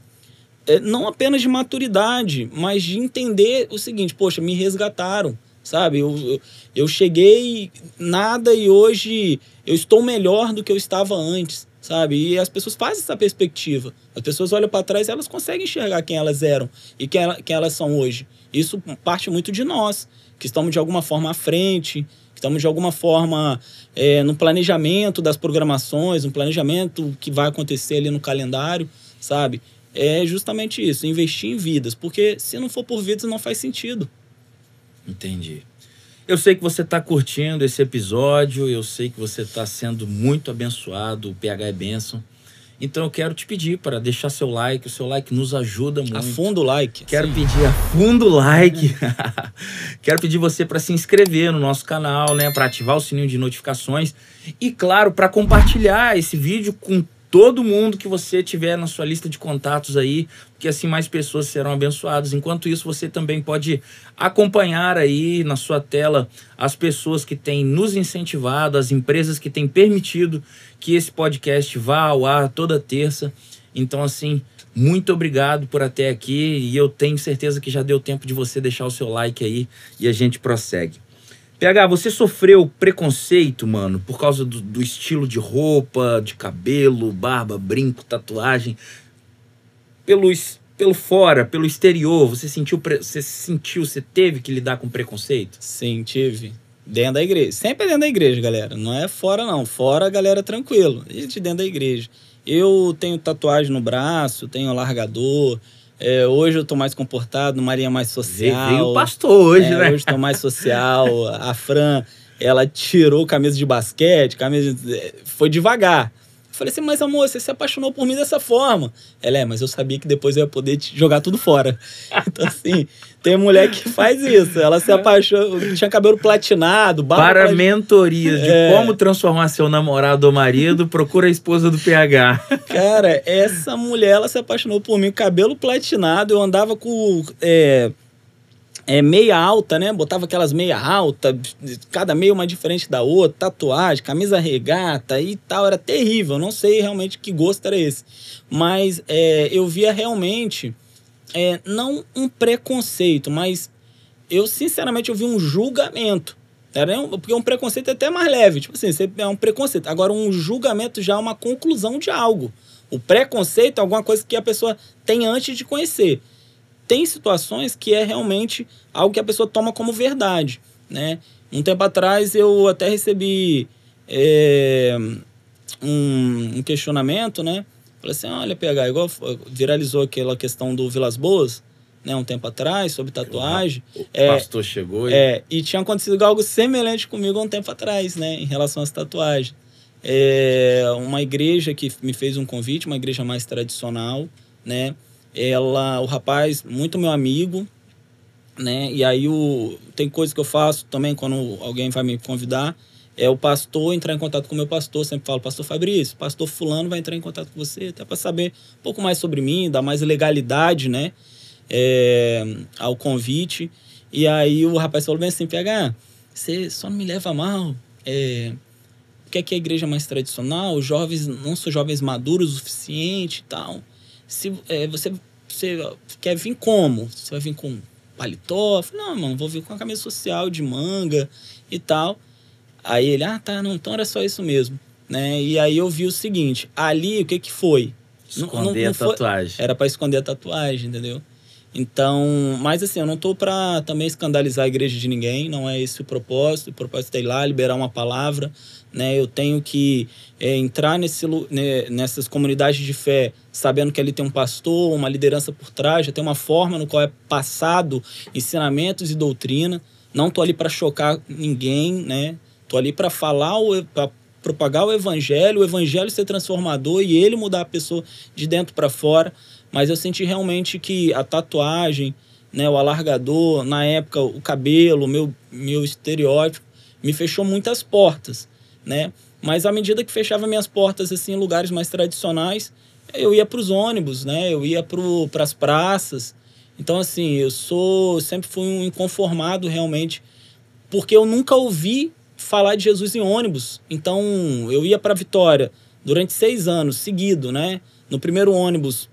é, não apenas de maturidade, mas de entender o seguinte, poxa, me resgataram, sabe? Eu, eu, eu cheguei nada e hoje eu estou melhor do que eu estava antes, sabe? E as pessoas fazem essa perspectiva. As pessoas olham para trás e elas conseguem enxergar quem elas eram e quem, ela, quem elas são hoje. Isso parte muito de nós que estamos de alguma forma à frente, que estamos de alguma forma é, no planejamento das programações, no planejamento que vai acontecer ali no calendário, sabe? É justamente isso, investir em vidas, porque se não for por vidas não faz sentido. Entendi. Eu sei que você está curtindo esse episódio, eu sei que você está sendo muito abençoado, o PH é bênção. Então eu quero te pedir para deixar seu like, o seu like nos ajuda muito. Afunda o like. Quero sim. pedir afundo o like. quero pedir você para se inscrever no nosso canal, né, para ativar o sininho de notificações e claro, para compartilhar esse vídeo com todo mundo que você tiver na sua lista de contatos aí, porque assim mais pessoas serão abençoadas. Enquanto isso, você também pode acompanhar aí na sua tela as pessoas que têm nos incentivado, as empresas que têm permitido que esse podcast vá ao ar toda terça. Então, assim, muito obrigado por até aqui e eu tenho certeza que já deu tempo de você deixar o seu like aí e a gente prossegue. PH, você sofreu preconceito, mano, por causa do, do, estilo de roupa, de cabelo, barba, brinco, tatuagem? Pelo, pelo fora, pelo exterior, você sentiu, você sentiu, você teve que lidar com preconceito? Sim, tive. Dentro da igreja. Sempre dentro da igreja, galera. Não é fora, não. Fora, a galera, tranquilo. E de dentro da igreja. Eu tenho tatuagem no braço, tenho largador, é, hoje eu tô mais comportado, Maria mais social. Veio o pastor hoje, é, né? Hoje tô mais social. A Fran, ela tirou camisa de basquete, camisa de... É, foi devagar. Falei assim, mas amor, você se apaixonou por mim dessa forma. Ela é, mas eu sabia que depois eu ia poder te jogar tudo fora. Então, assim, tem mulher que faz isso. Ela se apaixonou, tinha cabelo platinado, barba. Para pra... mentorias de é... como transformar seu namorado ou marido, procura a esposa do PH. Cara, essa mulher, ela se apaixonou por mim, cabelo platinado, eu andava com. É, é, meia alta, né? Botava aquelas meia alta, cada meia uma diferente da outra, tatuagem, camisa regata e tal, era terrível. Não sei realmente que gosto era esse. Mas é, eu via realmente, é, não um preconceito, mas eu sinceramente eu vi um julgamento. Era um, porque um preconceito é até mais leve, tipo assim, é um preconceito. Agora, um julgamento já é uma conclusão de algo. O preconceito é alguma coisa que a pessoa tem antes de conhecer tem situações que é realmente algo que a pessoa toma como verdade, né? Um tempo atrás eu até recebi é, um, um, questionamento, né? Falei assim, olha, PH, igual viralizou aquela questão do Vilas Boas, né? Um tempo atrás, sobre tatuagem. O é, pastor chegou e... É, e tinha acontecido algo semelhante comigo há um tempo atrás, né? Em relação às tatuagens. É, uma igreja que me fez um convite, uma igreja mais tradicional, né? ela, o rapaz, muito meu amigo, né? E aí o, tem coisa que eu faço também quando alguém vai me convidar, é o pastor entrar em contato com o meu pastor, sempre falo, pastor Fabrício, pastor fulano vai entrar em contato com você, até para saber um pouco mais sobre mim, dar mais legalidade, né? É, ao convite. E aí o rapaz falou bem assim, PH, você só não me leva mal, é, porque aqui é a igreja mais tradicional, os jovens não são jovens maduros o suficiente e tal se é, você, você quer vir como? Você vai vir com paletó? Falei, não, mano, vou vir com a camisa social de manga e tal. Aí ele, ah, tá, não, então era só isso mesmo. Né? E aí eu vi o seguinte, ali o que que foi? Esconder não, não, não a tatuagem. Foi, era para esconder a tatuagem, entendeu? Então, mas assim, eu não tô para também escandalizar a igreja de ninguém, não é esse o propósito. O propósito é ir lá, liberar uma palavra, né? Eu tenho que é, entrar nesse, né, nessas comunidades de fé sabendo que ali tem um pastor, uma liderança por trás, já tem uma forma no qual é passado ensinamentos e doutrina. Não tô ali para chocar ninguém, né? Tô ali para falar, para propagar o evangelho, o evangelho ser transformador e ele mudar a pessoa de dentro para fora. Mas eu senti realmente que a tatuagem, né, o alargador, na época o cabelo, meu meu estereótipo me fechou muitas portas né? Mas à medida que fechava minhas portas assim em lugares mais tradicionais, eu ia para os ônibus, né? Eu ia para as praças. Então assim, eu sou sempre fui um inconformado realmente, porque eu nunca ouvi falar de Jesus em ônibus. Então eu ia para Vitória durante seis anos seguido, né? No primeiro ônibus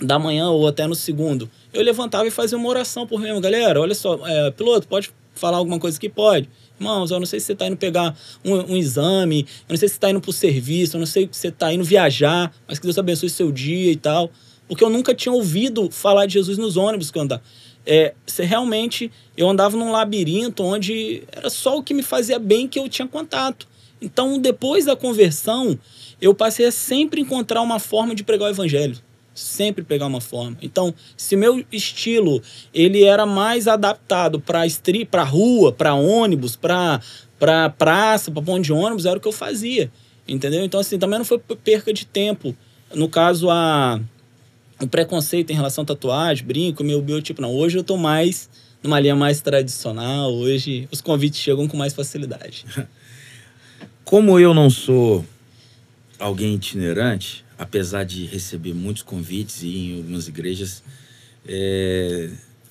da manhã ou até no segundo, eu levantava e fazia uma oração por mim, galera. Olha só, é, piloto, pode falar alguma coisa que pode? Irmãos, eu não sei se você está indo pegar um, um, exame, eu não sei se você está indo para o serviço, eu não sei se você está indo viajar, mas que Deus abençoe seu dia e tal. Porque eu nunca tinha ouvido falar de Jesus nos ônibus que eu andava. É, realmente, eu andava num labirinto onde era só o que me fazia bem que eu tinha contato. Então, depois da conversão, eu passei a sempre encontrar uma forma de pregar o evangelho. sempre pegar uma forma. Então, se meu estilo ele era mais adaptado para street, para rua, para ônibus, para para praça, para ponto de ônibus, era o que eu fazia. Entendeu? Então assim, também não foi perca de tempo. No caso a o preconceito em relação à tatuagem, brinco, meu biotipo não. Hoje eu tô mais numa linha mais tradicional, hoje os convites chegam com mais facilidade. Como eu não sou alguém itinerante, apesar de receber muitos convites e em algumas igrejas, é,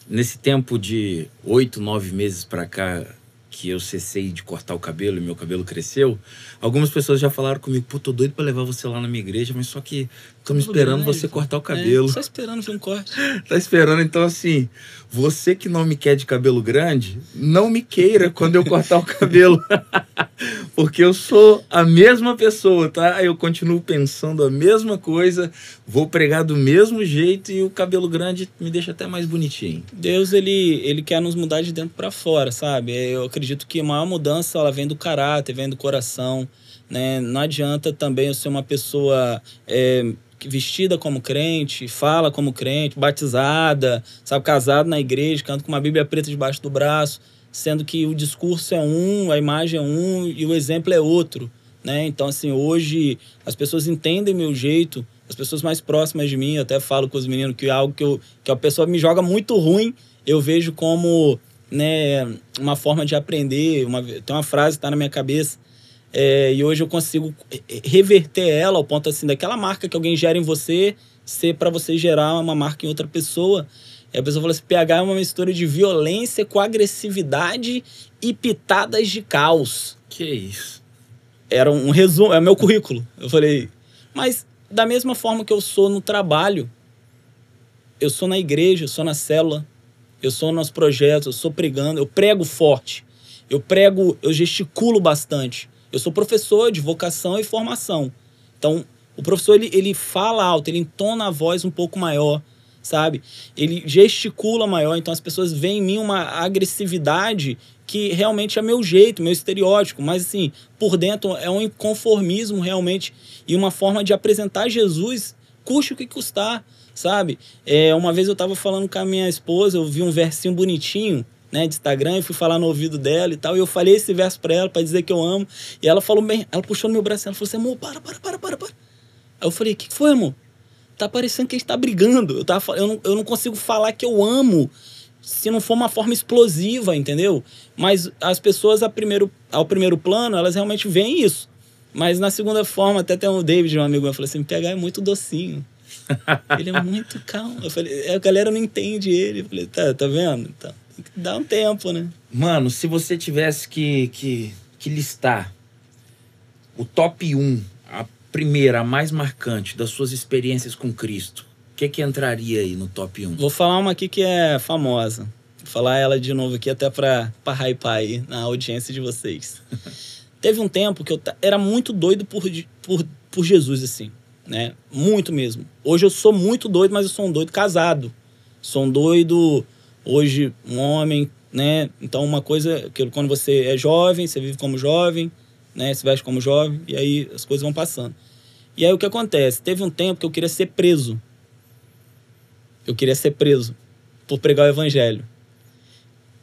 nesse tempo de oito, nove meses para cá que eu cessei de cortar o cabelo e meu cabelo cresceu, algumas pessoas já falaram comigo, pô, tô doido para levar você lá na minha igreja, mas só que estamos esperando você cortar o é, cabelo. É, só esperando ver um corte. tá esperando, então assim, você que não me quer de cabelo grande, não me queira quando eu cortar o cabelo. Porque eu sou a mesma pessoa, tá? Eu continuo pensando a mesma coisa, vou pregar do mesmo jeito e o cabelo grande me deixa até mais bonitinho. Deus, ele, ele quer nos mudar de dentro para fora, sabe? Eu acredito que a maior mudança, ela vem do caráter, vem do coração, né? Não adianta também eu ser uma pessoa... É, vestida como crente, fala como crente, batizada, sabe, casado na igreja, canta com uma Bíblia preta debaixo do braço, sendo que o discurso é um, a imagem é um e o exemplo é outro, né? Então, assim, hoje as pessoas entendem meu jeito, as pessoas mais próximas de mim, eu até falo com os meninos que é algo que, eu, que a pessoa me joga muito ruim, eu vejo como né, uma forma de aprender. Uma, tem uma frase que está na minha cabeça é, e hoje eu consigo reverter ela ao ponto assim daquela marca que alguém gera em você ser para você gerar uma marca em outra pessoa. E a pessoa fala assim: PH é uma mistura de violência com agressividade e pitadas de caos. Que isso? Era um resumo, é meu currículo. Eu falei, mas da mesma forma que eu sou no trabalho, eu sou na igreja, eu sou na célula, eu sou nos projetos, eu sou pregando, eu prego forte, eu prego, eu gesticulo bastante. Eu sou professor de vocação e formação. Então, o professor ele, ele fala alto, ele entona a voz um pouco maior, sabe? Ele gesticula maior, então as pessoas veem em mim uma agressividade que realmente é meu jeito, meu estereótipo, mas assim, por dentro é um inconformismo realmente e uma forma de apresentar Jesus, custe o que custar, sabe? É, uma vez eu estava falando com a minha esposa, eu vi um versinho bonitinho né, de Instagram, e fui falar no ouvido dela e tal. E eu falei esse verso pra ela, para dizer que eu amo. E ela falou bem, ela puxou no meu braço, ela falou assim: amor, para, para, para, para, para. Aí eu falei: o que foi, amor? Tá parecendo que a gente tá brigando. Eu, tava, eu, não, eu não consigo falar que eu amo se não for uma forma explosiva, entendeu? Mas as pessoas, a primeiro, ao primeiro plano, elas realmente veem isso. Mas na segunda forma, até tem um David, um amigo meu, falou assim: PH é muito docinho. ele é muito calmo. Eu falei, a galera não entende ele. Eu falei, tá, tá vendo? Então. Dá um tempo, né? Mano, se você tivesse que, que, que listar o top 1, a primeira, a mais marcante das suas experiências com Cristo, o que que entraria aí no top 1? Vou falar uma aqui que é famosa. Vou falar ela de novo aqui até pra, pra hypar aí na audiência de vocês. Teve um tempo que eu era muito doido por, por, por Jesus, assim, né? Muito mesmo. Hoje eu sou muito doido, mas eu sou um doido casado. Sou um doido hoje um homem, né? Então uma coisa que quando você é jovem, você vive como jovem, né? Se veste como jovem e aí as coisas vão passando. E aí o que acontece? Teve um tempo que eu queria ser preso. Eu queria ser preso por pregar o evangelho.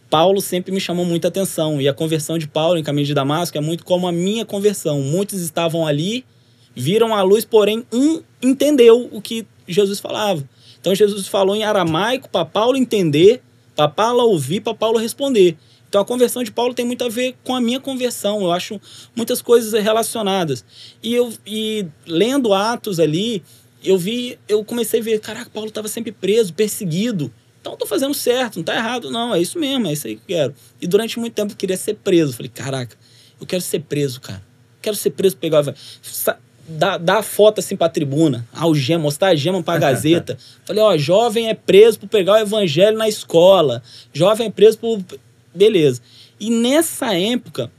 Paulo sempre me chamou muita atenção e a conversão de Paulo em caminho de Damasco é muito como a minha conversão. Muitos estavam ali, viram a luz, porém um entendeu o que Jesus falava. Então Jesus falou em aramaico para Paulo entender para Paulo ouvir, para Paulo responder. Então a conversão de Paulo tem muito a ver com a minha conversão. Eu acho muitas coisas relacionadas. E eu e lendo Atos ali, eu vi, eu comecei a ver, caraca, Paulo estava sempre preso, perseguido. Então eu tô fazendo certo, não tá errado não, é isso mesmo, é isso aí que eu quero. E durante muito tempo eu queria ser preso. Falei, caraca, eu quero ser preso, cara. Quero ser preso, pegar dar, dar foto assim pra tribuna, algema, mostrar a gema pra Gazeta. Falei, ó, jovem é preso por pegar o evangelho na escola. Jovem é preso por. Beleza. E nessa época,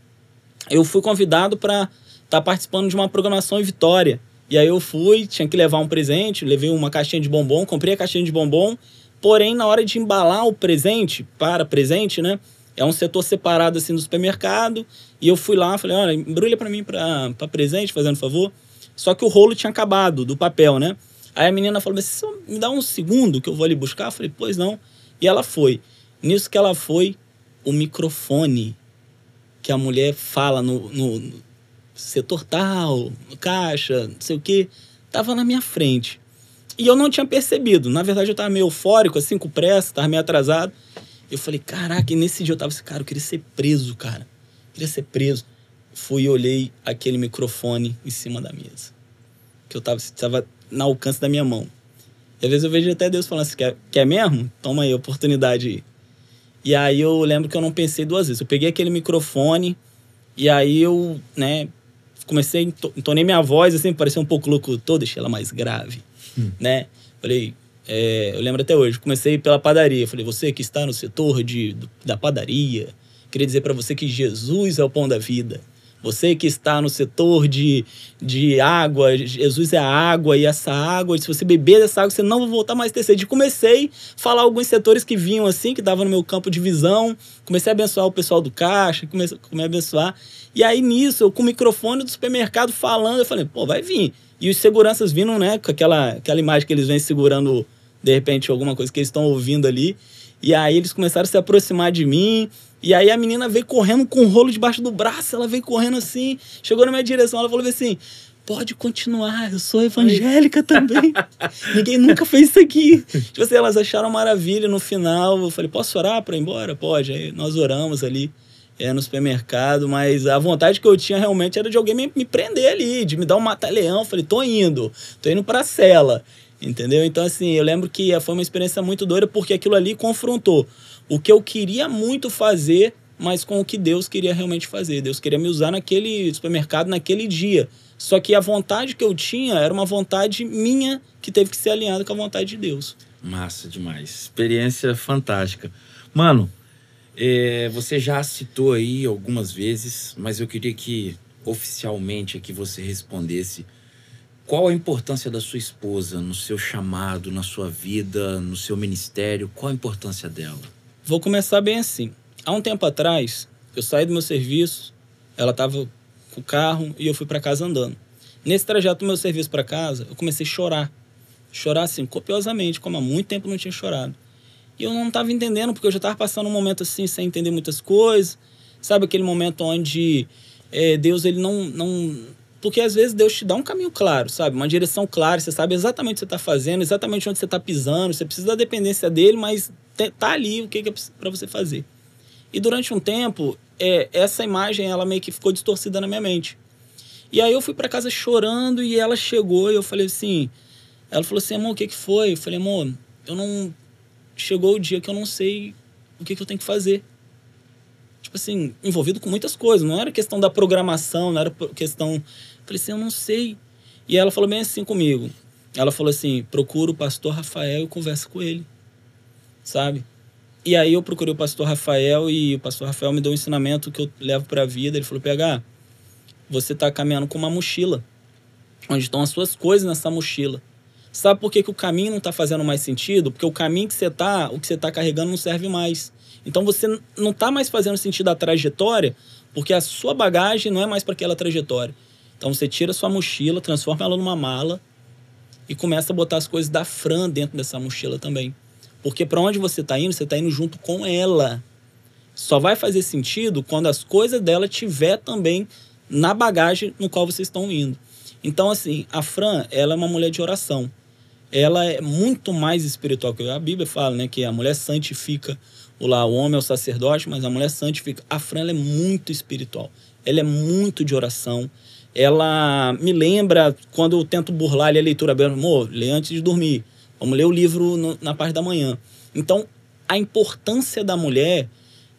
eu fui convidado para estar tá participando de uma programação em Vitória. E aí eu fui, tinha que levar um presente, levei uma caixinha de bombom, comprei a caixinha de bombom, porém, na hora de embalar o presente, para presente, né? É um setor separado assim do supermercado. E eu fui lá, falei, olha, embrulha para mim para presente, fazendo favor. Só que o rolo tinha acabado do papel, né? Aí a menina falou me dá um segundo que eu vou ali buscar. Eu falei, pois não. E ela foi. Nisso que ela foi, o microfone que a mulher fala no, no setor tal, no caixa, não sei o quê, tava na minha frente. E eu não tinha percebido. Na verdade, eu tava meio eufórico, assim, com pressa, tava meio atrasado. Eu falei, caraca, e nesse dia eu tava assim, cara, eu queria ser preso, cara. Eu queria ser preso. Fui e olhei aquele microfone em cima da mesa. Que eu tava, tava na alcance da minha mão. E às vezes eu vejo até Deus falando assim, quer, quer mesmo? Toma aí, oportunidade aí. E aí eu lembro que eu não pensei duas vezes. Eu peguei aquele microfone e aí eu, né, comecei, entonei minha voz, assim, parecia um pouco locutor, deixei ela mais grave, hum. né? Falei, é, eu lembro até hoje, comecei pela padaria. Falei, você que está no setor de, da padaria, queria dizer para você que Jesus é o pão da vida. Você que está no setor de, de água, Jesus é a água e essa água, se você beber dessa água, você não vai voltar mais a ter sede. Comecei a falar alguns setores que vinham assim, que estavam no meu campo de visão. Comecei a abençoar o pessoal do caixa, comecei, comecei a abençoar. E aí nisso, eu com o microfone do supermercado falando, eu falei, pô, vai vir. E os seguranças vindo, né, com aquela, aquela imagem que eles vêm segurando, de repente, alguma coisa que eles estão ouvindo ali. E aí eles começaram a se aproximar de mim. E aí a menina veio correndo com um rolo debaixo do braço, ela veio correndo assim, chegou na minha direção, ela falou assim: pode continuar, eu sou evangélica também. Ninguém nunca fez isso aqui. Tipo assim, elas acharam maravilha no final. Eu falei, posso orar para ir embora? Pode. Aí nós oramos ali é, no supermercado, mas a vontade que eu tinha realmente era de alguém me, me prender ali, de me dar um mata-leão. Eu falei, tô indo, tô indo pra cela. Entendeu? Então, assim, eu lembro que foi uma experiência muito doida porque aquilo ali confrontou o que eu queria muito fazer, mas com o que Deus queria realmente fazer. Deus queria me usar naquele supermercado, naquele dia. Só que a vontade que eu tinha era uma vontade minha que teve que ser alinhada com a vontade de Deus. Massa demais. Experiência fantástica. Mano, é, você já citou aí algumas vezes, mas eu queria que oficialmente aqui você respondesse qual a importância da sua esposa no seu chamado, na sua vida, no seu ministério? Qual a importância dela? Vou começar bem assim. Há um tempo atrás, eu saí do meu serviço, ela estava com o carro e eu fui para casa andando. Nesse trajeto do meu serviço para casa, eu comecei a chorar. Chorar assim, copiosamente, como há muito tempo não tinha chorado. E eu não estava entendendo, porque eu já estava passando um momento assim, sem entender muitas coisas. Sabe aquele momento onde é, Deus ele não, não porque às vezes Deus te dá um caminho claro, sabe? Uma direção clara, você sabe exatamente o que você está fazendo, exatamente onde você está pisando, você precisa da dependência dele, mas tá ali o que é para você fazer. E durante um tempo, é, essa imagem ela meio que ficou distorcida na minha mente. E aí eu fui para casa chorando e ela chegou e eu falei assim, ela falou assim, amor, o que que foi? Eu falei, amor, eu não chegou o dia que eu não sei o que que eu tenho que fazer tipo assim, envolvido com muitas coisas. Não era questão da programação, não era questão Falei assim, eu não sei. E ela falou bem assim comigo. Ela falou assim: procura o pastor Rafael e conversa com ele. Sabe? E aí eu procurei o pastor Rafael e o pastor Rafael me deu um ensinamento que eu levo para a vida. Ele falou: PH, você está caminhando com uma mochila. Onde estão as suas coisas nessa mochila. Sabe por que, que o caminho não está fazendo mais sentido? Porque o caminho que você está, o que você está carregando não serve mais. Então você não está mais fazendo sentido a trajetória, porque a sua bagagem não é mais para aquela trajetória. Então você tira sua mochila, transforma ela numa mala e começa a botar as coisas da Fran dentro dessa mochila também. Porque para onde você está indo, você está indo junto com ela. Só vai fazer sentido quando as coisas dela tiver também na bagagem no qual vocês estão indo. Então, assim, a Fran, ela é uma mulher de oração. Ela é muito mais espiritual que. A Bíblia fala, né, que a mulher santifica o lá, o homem é o sacerdote, mas a mulher santifica. A Fran, é muito espiritual. Ela é muito de oração ela me lembra quando eu tento burlar ali a leitura. Amor, lê antes de dormir. Vamos ler o livro no, na parte da manhã. Então, a importância da mulher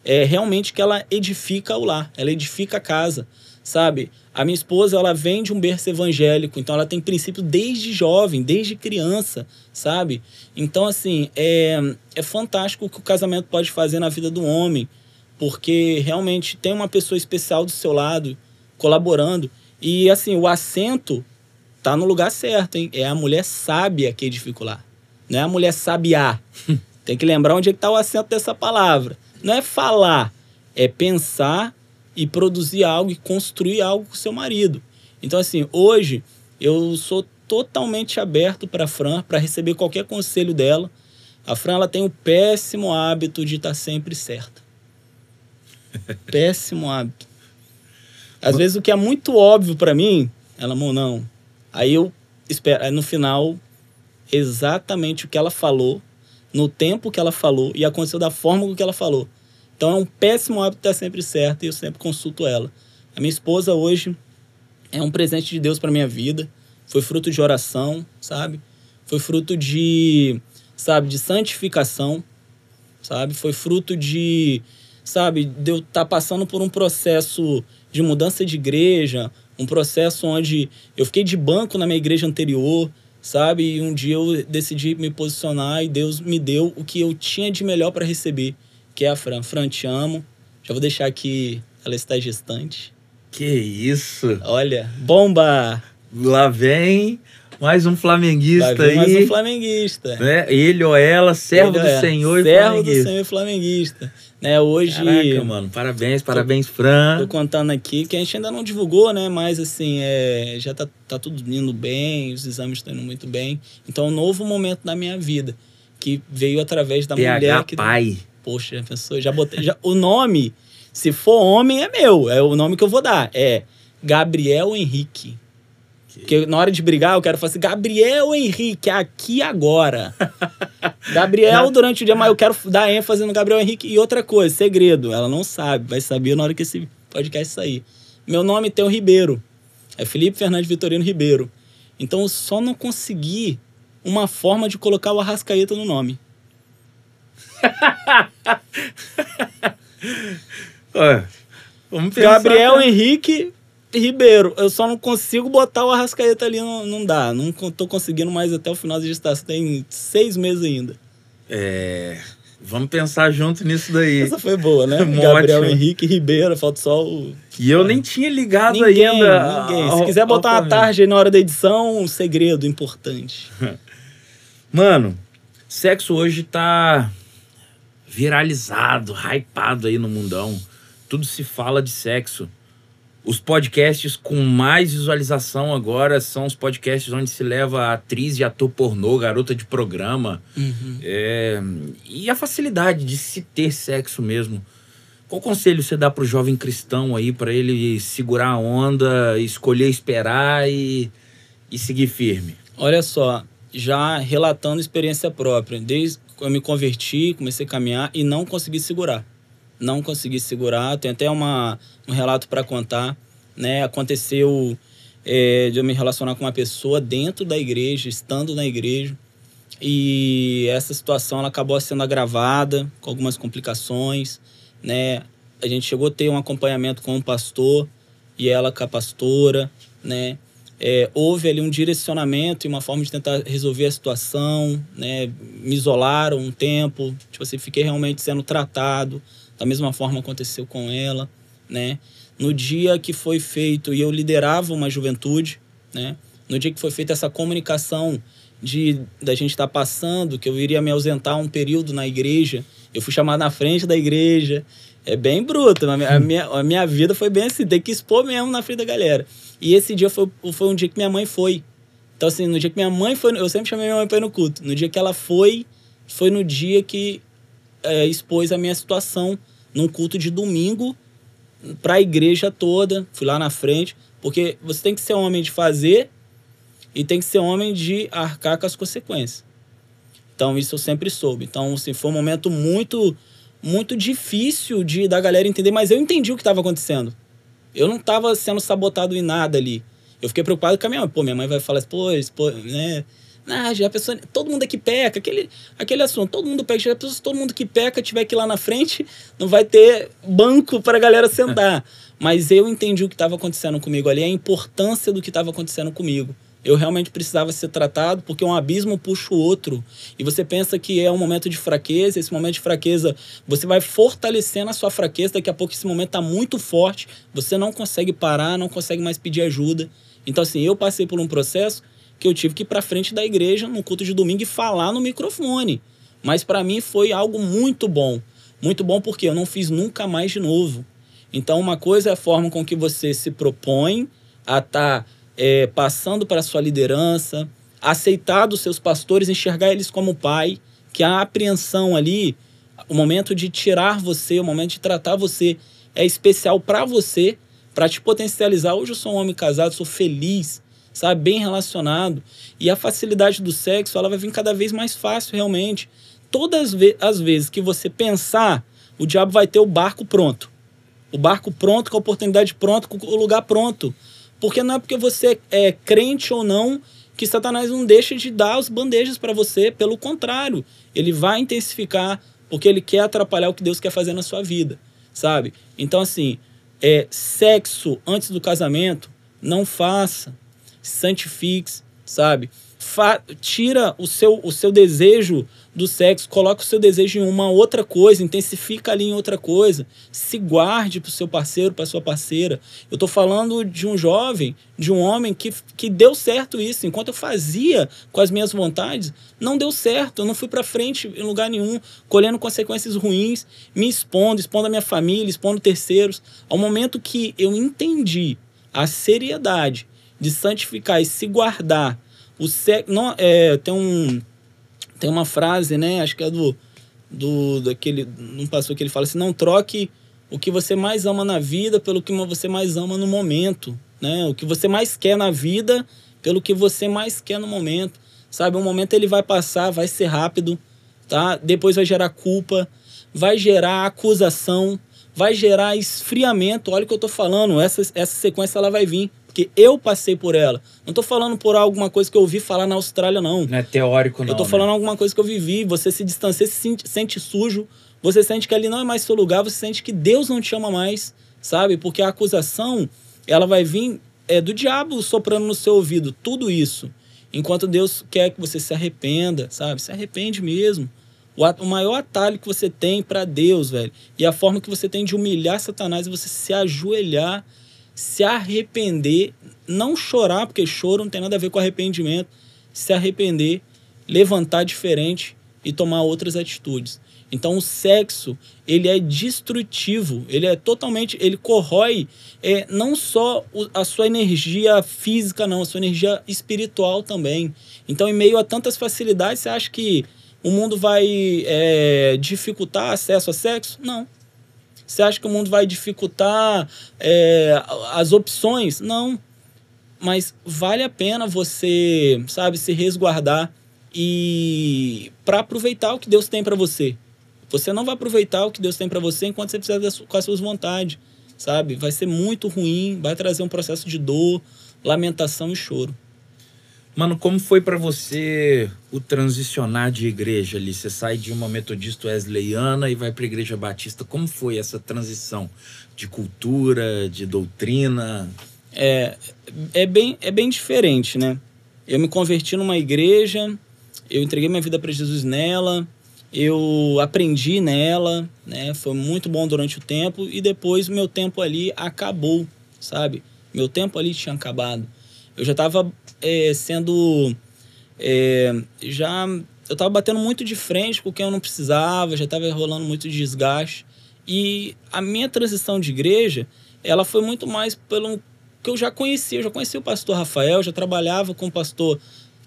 é realmente que ela edifica o lar, ela edifica a casa, sabe? A minha esposa, ela vem de um berço evangélico, então ela tem princípio desde jovem, desde criança, sabe? Então, assim, é, é fantástico o que o casamento pode fazer na vida do homem, porque realmente tem uma pessoa especial do seu lado, colaborando. E assim, o acento tá no lugar certo, hein? É a mulher sábia que edifica lá. Não é a mulher sabiá. Tem que lembrar onde é que tá o acento dessa palavra. Não é falar, é pensar e produzir algo e construir algo com seu marido. Então, assim, hoje eu sou totalmente aberto para a Fran, para receber qualquer conselho dela. A Fran ela tem o péssimo hábito de estar tá sempre certa. péssimo hábito. Às vezes o que é muito óbvio para mim, ela, amor, não. Aí eu espero, aí no final, exatamente o que ela falou, no tempo que ela falou e aconteceu da forma que ela falou. Então é um péssimo hábito estar sempre certo e eu sempre consulto ela. A minha esposa hoje é um presente de Deus para minha vida. Foi fruto de oração, sabe? Foi fruto de, sabe, de santificação, sabe? Foi fruto de, sabe, de eu estar tá passando por um processo de mudança de igreja, um processo onde eu fiquei de banco na minha igreja anterior, sabe? E um dia eu decidi me posicionar e Deus me deu o que eu tinha de melhor para receber, que é a Fran. Fran, te amo. Já vou deixar aqui, ela está gestante. Que isso! Olha, bomba! Lá vem mais um flamenguista aí. Mais um flamenguista. Né? Ele ou ela, servo Ele do é, Senhor e servo do Senhor e flamenguista. Né, hoje. Caraca, mano, parabéns, parabéns, Fran. Tô contando aqui que a gente ainda não divulgou, né? Mas assim, é, já tá, tá tudo indo bem, os exames estão indo muito bem. Então, é um novo momento da minha vida que veio através da TH mulher que. Pai. Poxa, pessoa, já botei. Já, o nome se for homem, é meu. É o nome que eu vou dar. É Gabriel Henrique. Porque na hora de brigar, eu quero falar assim, Gabriel Henrique, aqui agora. Gabriel durante o dia, mas eu quero dar ênfase no Gabriel Henrique. E outra coisa, segredo, ela não sabe, vai saber na hora que esse podcast sair. Meu nome tem o Ribeiro. É Felipe Fernandes Vitorino Ribeiro. Então eu só não consegui uma forma de colocar o Arrascaeta no nome. vamos pensar, Gabriel. Henrique Ribeiro. Eu só não consigo botar o Arrascaeta ali, não, não dá. Não tô conseguindo mais até o final de gestação. Tem seis meses ainda. É. Vamos pensar junto nisso daí. Essa foi boa, né? Gabriel Henrique Ribeiro, falta só o. E eu nem tinha ligado ninguém, ainda. Ninguém. Se quiser botar uma tarde aí na hora da edição, um segredo importante. Mano, sexo hoje tá viralizado, hypado aí no mundão. Tudo se fala de sexo. Os podcasts com mais visualização agora são os podcasts onde se leva atriz e ator pornô, garota de programa. Uhum. É, e a facilidade de se ter sexo mesmo. Qual conselho você dá pro jovem cristão aí para ele segurar a onda, escolher esperar e, e seguir firme? Olha só, já relatando experiência própria, desde eu me converti, comecei a caminhar e não consegui segurar. Não consegui segurar. Tem até uma, um relato para contar. Né? Aconteceu é, de eu me relacionar com uma pessoa dentro da igreja, estando na igreja. E essa situação ela acabou sendo agravada com algumas complicações. Né? A gente chegou a ter um acompanhamento com o um pastor e ela com a pastora. Né? é, houve ali um direcionamento e uma forma de tentar resolver a situação, né? Me isolaram um tempo, tipo assim, fiquei realmente sendo tratado. Da mesma forma aconteceu com ela, né? No dia que foi feito, e eu liderava uma juventude, né? No dia que foi feita essa comunicação de da gente estar tá passando, que eu iria me ausentar um período na igreja, eu fui chamado na frente da igreja. É bem bruto, a minha, a minha vida foi bem assim, tem que expor mesmo na frente da galera. E esse dia foi, foi um dia que minha mãe foi. Então, assim, no dia que minha mãe foi, eu sempre chamei minha mãe para ir no culto. No dia que ela foi, foi no dia que é, expôs a minha situação num culto de domingo para a igreja toda. Fui lá na frente, porque você tem que ser homem de fazer e tem que ser homem de arcar com as consequências. Então, isso eu sempre soube. Então, assim, foi um momento muito, muito difícil de da galera entender, mas eu entendi o que estava acontecendo. Eu não tava sendo sabotado em nada ali. Eu fiquei preocupado com a minha mãe. Pô, minha mãe vai falar pô, pô né? Ah, já a pessoa, todo mundo aqui peca, aquele, aquele assunto, todo mundo peca, já pessoa, todo mundo que peca tiver que ir lá na frente, não vai ter banco para a galera sentar. Mas eu entendi o que estava acontecendo comigo ali, a importância do que estava acontecendo comigo. Eu realmente precisava ser tratado porque um abismo puxa o outro. E você pensa que é um momento de fraqueza, esse momento de fraqueza, você vai fortalecendo a sua fraqueza, daqui a pouco esse momento está muito forte, você não consegue parar, não consegue mais pedir ajuda. Então, assim, eu passei por um processo que eu tive que ir para frente da igreja no culto de domingo e falar no microfone. Mas para mim foi algo muito bom. Muito bom porque eu não fiz nunca mais de novo. Então, uma coisa é a forma com que você se propõe a estar. Tá é, passando para a sua liderança, aceitar dos seus pastores, enxergar eles como pai, que a apreensão ali, o momento de tirar você, o momento de tratar você é especial para você, para te potencializar. Hoje eu sou um homem casado, sou feliz, sabe, bem relacionado, e a facilidade do sexo, ela vai vir cada vez mais fácil realmente. Todas as vezes que você pensar, o diabo vai ter o barco pronto. O barco pronto, com a oportunidade pronta, com o lugar pronto. Porque não é porque você é crente ou não que Satanás não deixa de dar os bandejas para você. Pelo contrário, ele vai intensificar porque ele quer atrapalhar o que Deus quer fazer na sua vida, sabe? Então, assim, é, sexo antes do casamento, não faça. Santifique, sabe? Fa tira o seu, o seu desejo do sexo, coloca o seu desejo em uma outra coisa, intensifica ali em outra coisa, se guarde para o seu parceiro, para sua parceira. Eu estou falando de um jovem, de um homem que, que deu certo isso. Enquanto eu fazia com as minhas vontades, não deu certo. Eu não fui para frente em lugar nenhum, colhendo consequências ruins, me expondo, expondo a minha família, expondo terceiros. Ao momento que eu entendi a seriedade de santificar e se guardar, o sexo. Não, é, tem um tem uma frase, né? Acho que é do. do daquele. Não passou que ele fala assim: não troque o que você mais ama na vida pelo que você mais ama no momento. Né? O que você mais quer na vida pelo que você mais quer no momento. Sabe? Um momento ele vai passar, vai ser rápido, tá? Depois vai gerar culpa, vai gerar acusação, vai gerar esfriamento. Olha o que eu tô falando, essa, essa sequência ela vai vir porque eu passei por ela. Não tô falando por alguma coisa que eu ouvi falar na Austrália, não. Não é teórico, não. Eu tô né? falando alguma coisa que eu vivi. Você se distancia, se sente, sente sujo. Você sente que ali não é mais seu lugar. Você sente que Deus não te ama mais, sabe? Porque a acusação, ela vai vir é, do diabo soprando no seu ouvido. Tudo isso. Enquanto Deus quer que você se arrependa, sabe? Se arrepende mesmo. O, o maior atalho que você tem para Deus, velho, e a forma que você tem de humilhar Satanás é você se ajoelhar se arrepender, não chorar, porque choro não tem nada a ver com arrependimento, se arrepender, levantar diferente e tomar outras atitudes. Então o sexo, ele é destrutivo, ele é totalmente, ele corrói é, não só a sua energia física, não, a sua energia espiritual também. Então em meio a tantas facilidades, você acha que o mundo vai é, dificultar acesso a sexo? Não. Você acha que o mundo vai dificultar é, as opções? Não. Mas vale a pena você, sabe, se resguardar e para aproveitar o que Deus tem para você. Você não vai aproveitar o que Deus tem para você enquanto você precisa das, com as suas vontades, sabe? Vai ser muito ruim, vai trazer um processo de dor, lamentação e choro. Mano, como foi para você o transicionar de igreja ali? Você sai de uma metodista wesleyana e vai para igreja batista. Como foi essa transição de cultura, de doutrina? É, é, bem, é bem diferente, né? Eu me converti numa igreja, eu entreguei minha vida para Jesus nela, eu aprendi nela, né? Foi muito bom durante o tempo e depois meu tempo ali acabou, sabe? Meu tempo ali tinha acabado. Eu já estava é, sendo. É, já. Eu estava batendo muito de frente com quem eu não precisava, já estava rolando muito desgaste. E a minha transição de igreja, ela foi muito mais pelo que eu já conhecia. Eu já conhecia o pastor Rafael, já trabalhava com o pastor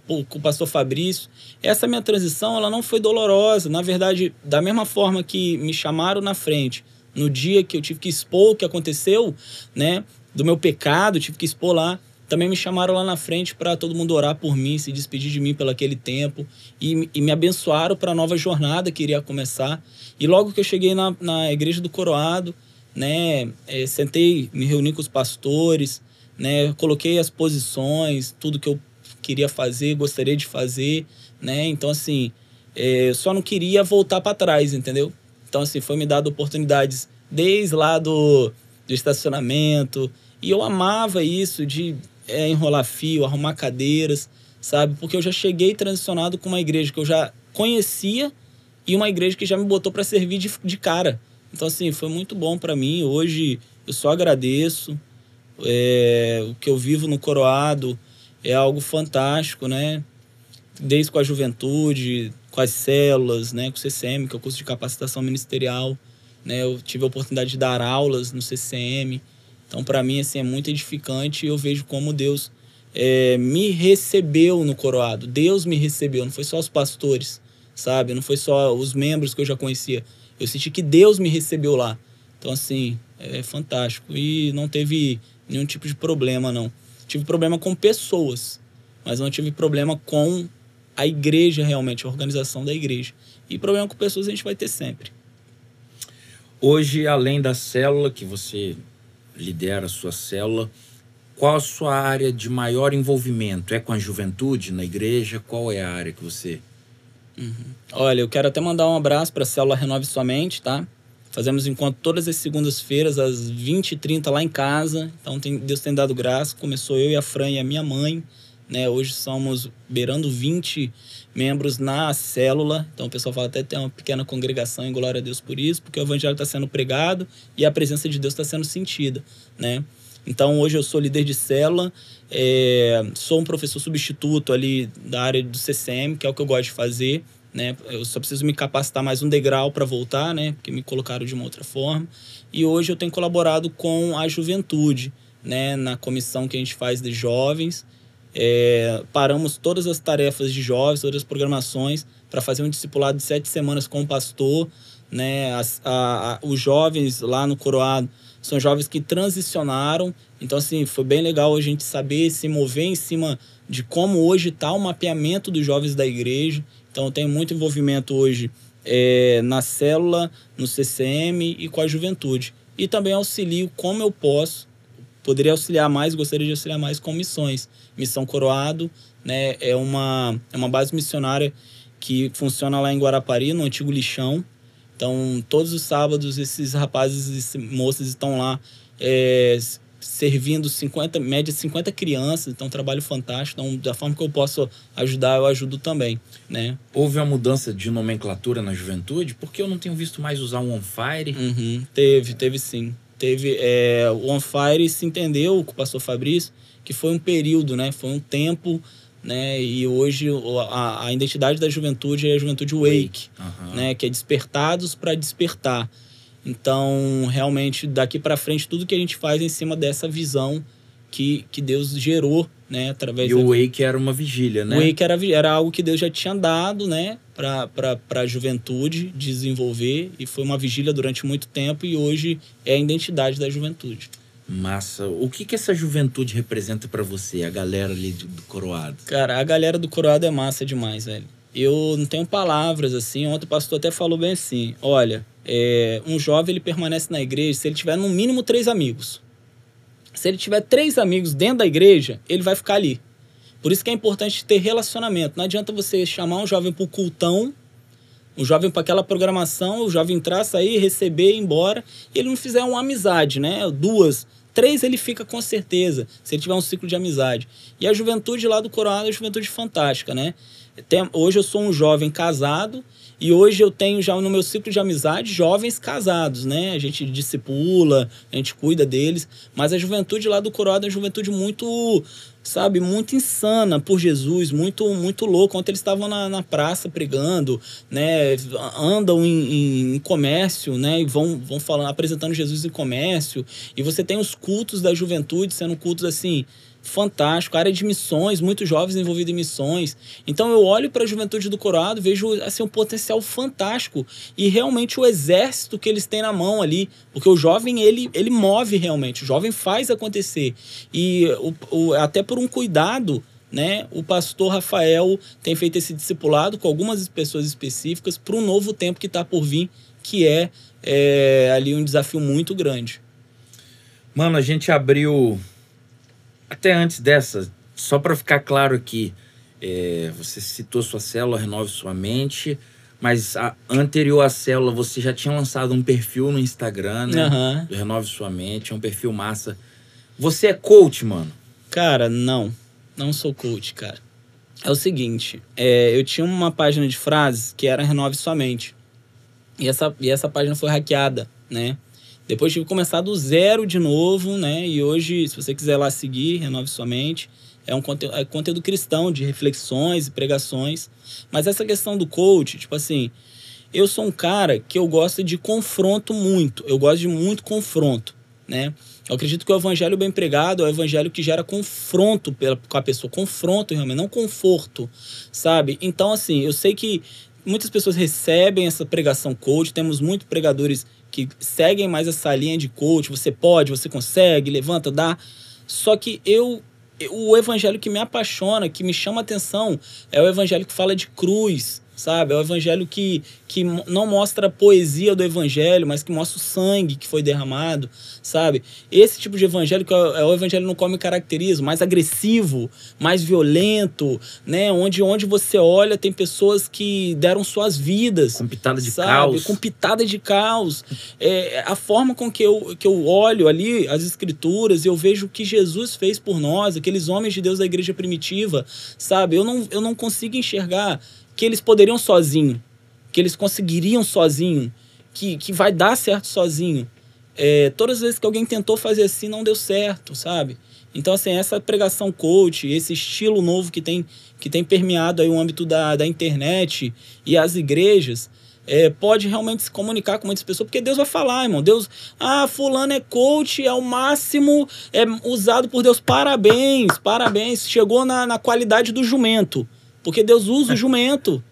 com o pastor Fabrício. Essa minha transição, ela não foi dolorosa. Na verdade, da mesma forma que me chamaram na frente, no dia que eu tive que expor o que aconteceu, né, do meu pecado, tive que expor lá, também me chamaram lá na frente para todo mundo orar por mim, se despedir de mim pelo aquele tempo e, e me abençoaram para a nova jornada que iria começar. E logo que eu cheguei na, na igreja do Coroado, né, é, sentei, me reuni com os pastores, né, coloquei as posições, tudo que eu queria fazer, gostaria de fazer, né? Então assim, é, só não queria voltar para trás, entendeu? Então assim, foi me dado oportunidades desde lá do, do estacionamento, e eu amava isso de é, enrolar fio, arrumar cadeiras, sabe? Porque eu já cheguei transicionado com uma igreja que eu já conhecia e uma igreja que já me botou para servir de, de cara. Então, assim, foi muito bom para mim. Hoje eu só agradeço. É, o que eu vivo no Coroado é algo fantástico, né? Desde com a juventude, com as células, né? Com o CCM, que é o curso de capacitação ministerial. Né? Eu tive a oportunidade de dar aulas no CCM. Então, para mim, assim, é muito edificante e eu vejo como Deus é, me recebeu no coroado. Deus me recebeu, não foi só os pastores, sabe? Não foi só os membros que eu já conhecia. Eu senti que Deus me recebeu lá. Então, assim, é fantástico. E não teve nenhum tipo de problema, não. Tive problema com pessoas, mas não tive problema com a igreja realmente, a organização da igreja. E problema com pessoas a gente vai ter sempre. Hoje, além da célula, que você lidera a sua célula, qual a sua área de maior envolvimento? É com a juventude na igreja? Qual é a área que você. Uhum. Olha, eu quero até mandar um abraço para a célula Renove Sua Mente, tá? Fazemos encontro todas as segundas-feiras, às 20h30 lá em casa. Então, tem, Deus tem dado graça. Começou eu e a Fran e a minha mãe. Né? Hoje somos beirando 20 membros na célula. Então o pessoal fala até tem uma pequena congregação e glória a Deus por isso, porque o evangelho está sendo pregado e a presença de Deus está sendo sentida, né? Então hoje eu sou líder de célula, é, sou um professor substituto ali da área do CCM, que é o que eu gosto de fazer, né? Eu só preciso me capacitar mais um degrau para voltar, né? Porque me colocaram de uma outra forma. E hoje eu tenho colaborado com a juventude, né? Na comissão que a gente faz de jovens. É, paramos todas as tarefas de jovens, todas as programações, para fazer um discipulado de sete semanas com o pastor. Né? As, a, a, os jovens lá no Coroado são jovens que transicionaram. Então, assim, foi bem legal a gente saber se mover em cima de como hoje está o mapeamento dos jovens da igreja. Então, tenho muito envolvimento hoje é, na célula, no CCM e com a juventude. E também auxilio como eu posso poderia auxiliar mais, gostaria de auxiliar mais com missões. Missão Coroado, né, é uma, é uma base missionária que funciona lá em Guarapari, no antigo lixão. Então, todos os sábados, esses rapazes e moças estão lá é, servindo 50, média 50 crianças. Então, um trabalho fantástico. Então, da forma que eu posso ajudar, eu ajudo também, né? Houve uma mudança de nomenclatura na juventude? Porque eu não tenho visto mais usar um on fire. Uhum, teve, teve sim teve é, o On Fire se entendeu com o pastor Fabrício que foi um período, né? Foi um tempo, né? E hoje a, a identidade da juventude é a juventude wake, uhum. né? Que é despertados para despertar. Então, realmente, daqui para frente, tudo que a gente faz é em cima dessa visão que, que Deus gerou, né? Através e da... o Wake era uma vigília, né? O Wake era, era algo que Deus já tinha dado, né? Para a juventude desenvolver. E foi uma vigília durante muito tempo. E hoje é a identidade da juventude. Massa. O que que essa juventude representa para você, a galera ali do Coroado? Cara, a galera do Coroado é massa demais, velho. Eu não tenho palavras assim. Ontem o pastor até falou bem assim: olha, é, um jovem ele permanece na igreja se ele tiver no mínimo três amigos. Se ele tiver três amigos dentro da igreja, ele vai ficar ali. Por isso que é importante ter relacionamento. Não adianta você chamar um jovem para o cultão, um jovem para aquela programação, o jovem entrar, sair, receber, ir embora, e ele não fizer uma amizade, né? Duas, três ele fica com certeza, se ele tiver um ciclo de amizade. E a juventude lá do Coroado é uma juventude fantástica, né? Tem, hoje eu sou um jovem casado e hoje eu tenho já no meu ciclo de amizade jovens casados, né? A gente discipula, a gente cuida deles. Mas a juventude lá do Coroado é uma juventude muito, sabe, muito insana por Jesus, muito muito louco. Ontem eles estavam na, na praça pregando, né? Andam em, em, comércio, né? E vão, vão falando, apresentando Jesus em comércio. E você tem os cultos da juventude sendo cultos assim fantástico, área de missões, muitos jovens envolvidos em missões. Então eu olho para a juventude do Coroado, vejo assim um potencial fantástico e realmente o exército que eles têm na mão ali, porque o jovem ele ele move realmente, o jovem faz acontecer e o, o até por um cuidado né? O pastor Rafael tem feito esse discipulado com algumas pessoas específicas para um novo tempo que está por vir, que é, é ali um desafio muito grande. Mano, a gente abriu até antes dessa, só para ficar claro aqui, é, você citou sua célula Renove Sua Mente, mas a, anterior à célula você já tinha lançado um perfil no Instagram, né? Uhum. Renove Sua Mente, é um perfil massa. Você é coach, mano? Cara, não. Não sou coach, cara. É o seguinte, é, eu tinha uma página de frases que era Renove Sua Mente. E essa, e essa página foi hackeada, né? Depois tive que começar do zero de novo, né? E hoje, se você quiser lá seguir, renove sua mente. É um conteúdo, é conteúdo cristão de reflexões e pregações. Mas essa questão do coach, tipo assim, eu sou um cara que eu gosto de confronto muito. Eu gosto de muito confronto, né? Eu acredito que o evangelho bem pregado é o evangelho que gera confronto pela, com a pessoa, confronto realmente, não conforto, sabe? Então, assim, eu sei que muitas pessoas recebem essa pregação coach, temos muitos pregadores que seguem mais essa linha de coach, você pode, você consegue, levanta, dá. Só que eu o evangelho que me apaixona, que me chama atenção, é o evangelho que fala de cruz, sabe? É o evangelho que, que não mostra a poesia do evangelho, mas que mostra o sangue que foi derramado, sabe? Esse tipo de evangelho que é, é o evangelho não come caracterismo, mais agressivo, mais violento, né? Onde, onde você olha tem pessoas que deram suas vidas. Com pitada de sabe? caos. Com pitada de caos. É, a forma com que eu, que eu olho ali as escrituras e eu vejo o que Jesus fez por nós, aqueles homens de Deus da igreja primitiva, sabe? Eu não, eu não consigo enxergar que eles poderiam sozinho, que eles conseguiriam sozinho, que, que vai dar certo sozinho. É, todas as vezes que alguém tentou fazer assim, não deu certo, sabe? Então, assim, essa pregação coach, esse estilo novo que tem, que tem permeado aí o âmbito da, da internet e as igrejas, é, pode realmente se comunicar com muitas pessoas, porque Deus vai falar, irmão. Deus, ah, fulano é coach, é o máximo, é usado por Deus. Parabéns, parabéns. Chegou na, na qualidade do jumento. Porque Deus usa o jumento.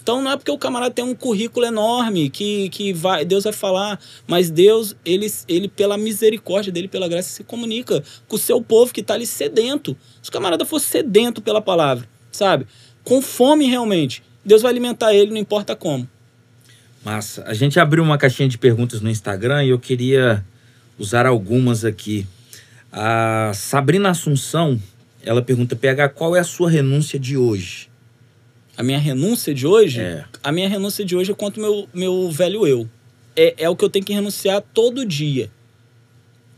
Então não é porque o camarada tem um currículo enorme que, que vai, Deus vai falar, mas Deus, ele, ele, pela misericórdia dele, pela graça, se comunica com o seu povo que está ali sedento. Se o camarada for sedento pela palavra, sabe? Com fome realmente, Deus vai alimentar ele, não importa como. Massa. A gente abriu uma caixinha de perguntas no Instagram e eu queria usar algumas aqui. A Sabrina Assunção, ela pergunta: PH, qual é a sua renúncia de hoje? A minha renúncia de hoje, É. a minha renúncia de hoje é contra o meu, meu velho eu. É, é o que eu tenho que renunciar todo dia.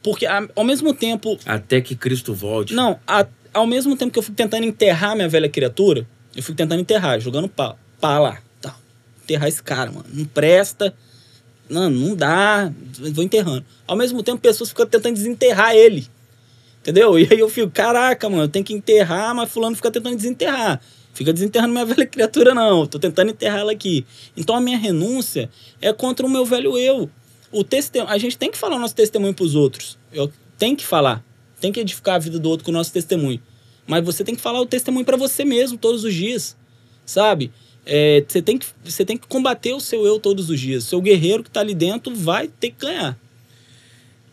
Porque a- ao mesmo tempo. Até que Cristo volte. Não, a- ao mesmo tempo que eu fico tentando enterrar minha velha criatura, eu fico tentando enterrar, jogando pá, pá lá. Tá. Enterrar esse cara, mano. Não presta. Não, não dá. Vou enterrando. Ao mesmo tempo, pessoas ficam tentando desenterrar ele. Entendeu? E aí eu fico, caraca, mano, eu tenho que enterrar, mas fulano fica tentando desenterrar. Fica desenterrando minha velha criatura, não. Tô tentando enterrar ela aqui. Então a minha renúncia é contra o meu velho eu. O testemunho, a gente tem que falar o nosso testemunho pros outros. Eu tem que falar. Tem que edificar a vida do outro com o nosso testemunho. Mas você tem que falar o testemunho para você mesmo todos os dias. Sabe? É, você, tem que, você tem que combater o seu eu todos os dias. Seu guerreiro que tá ali dentro vai ter que ganhar.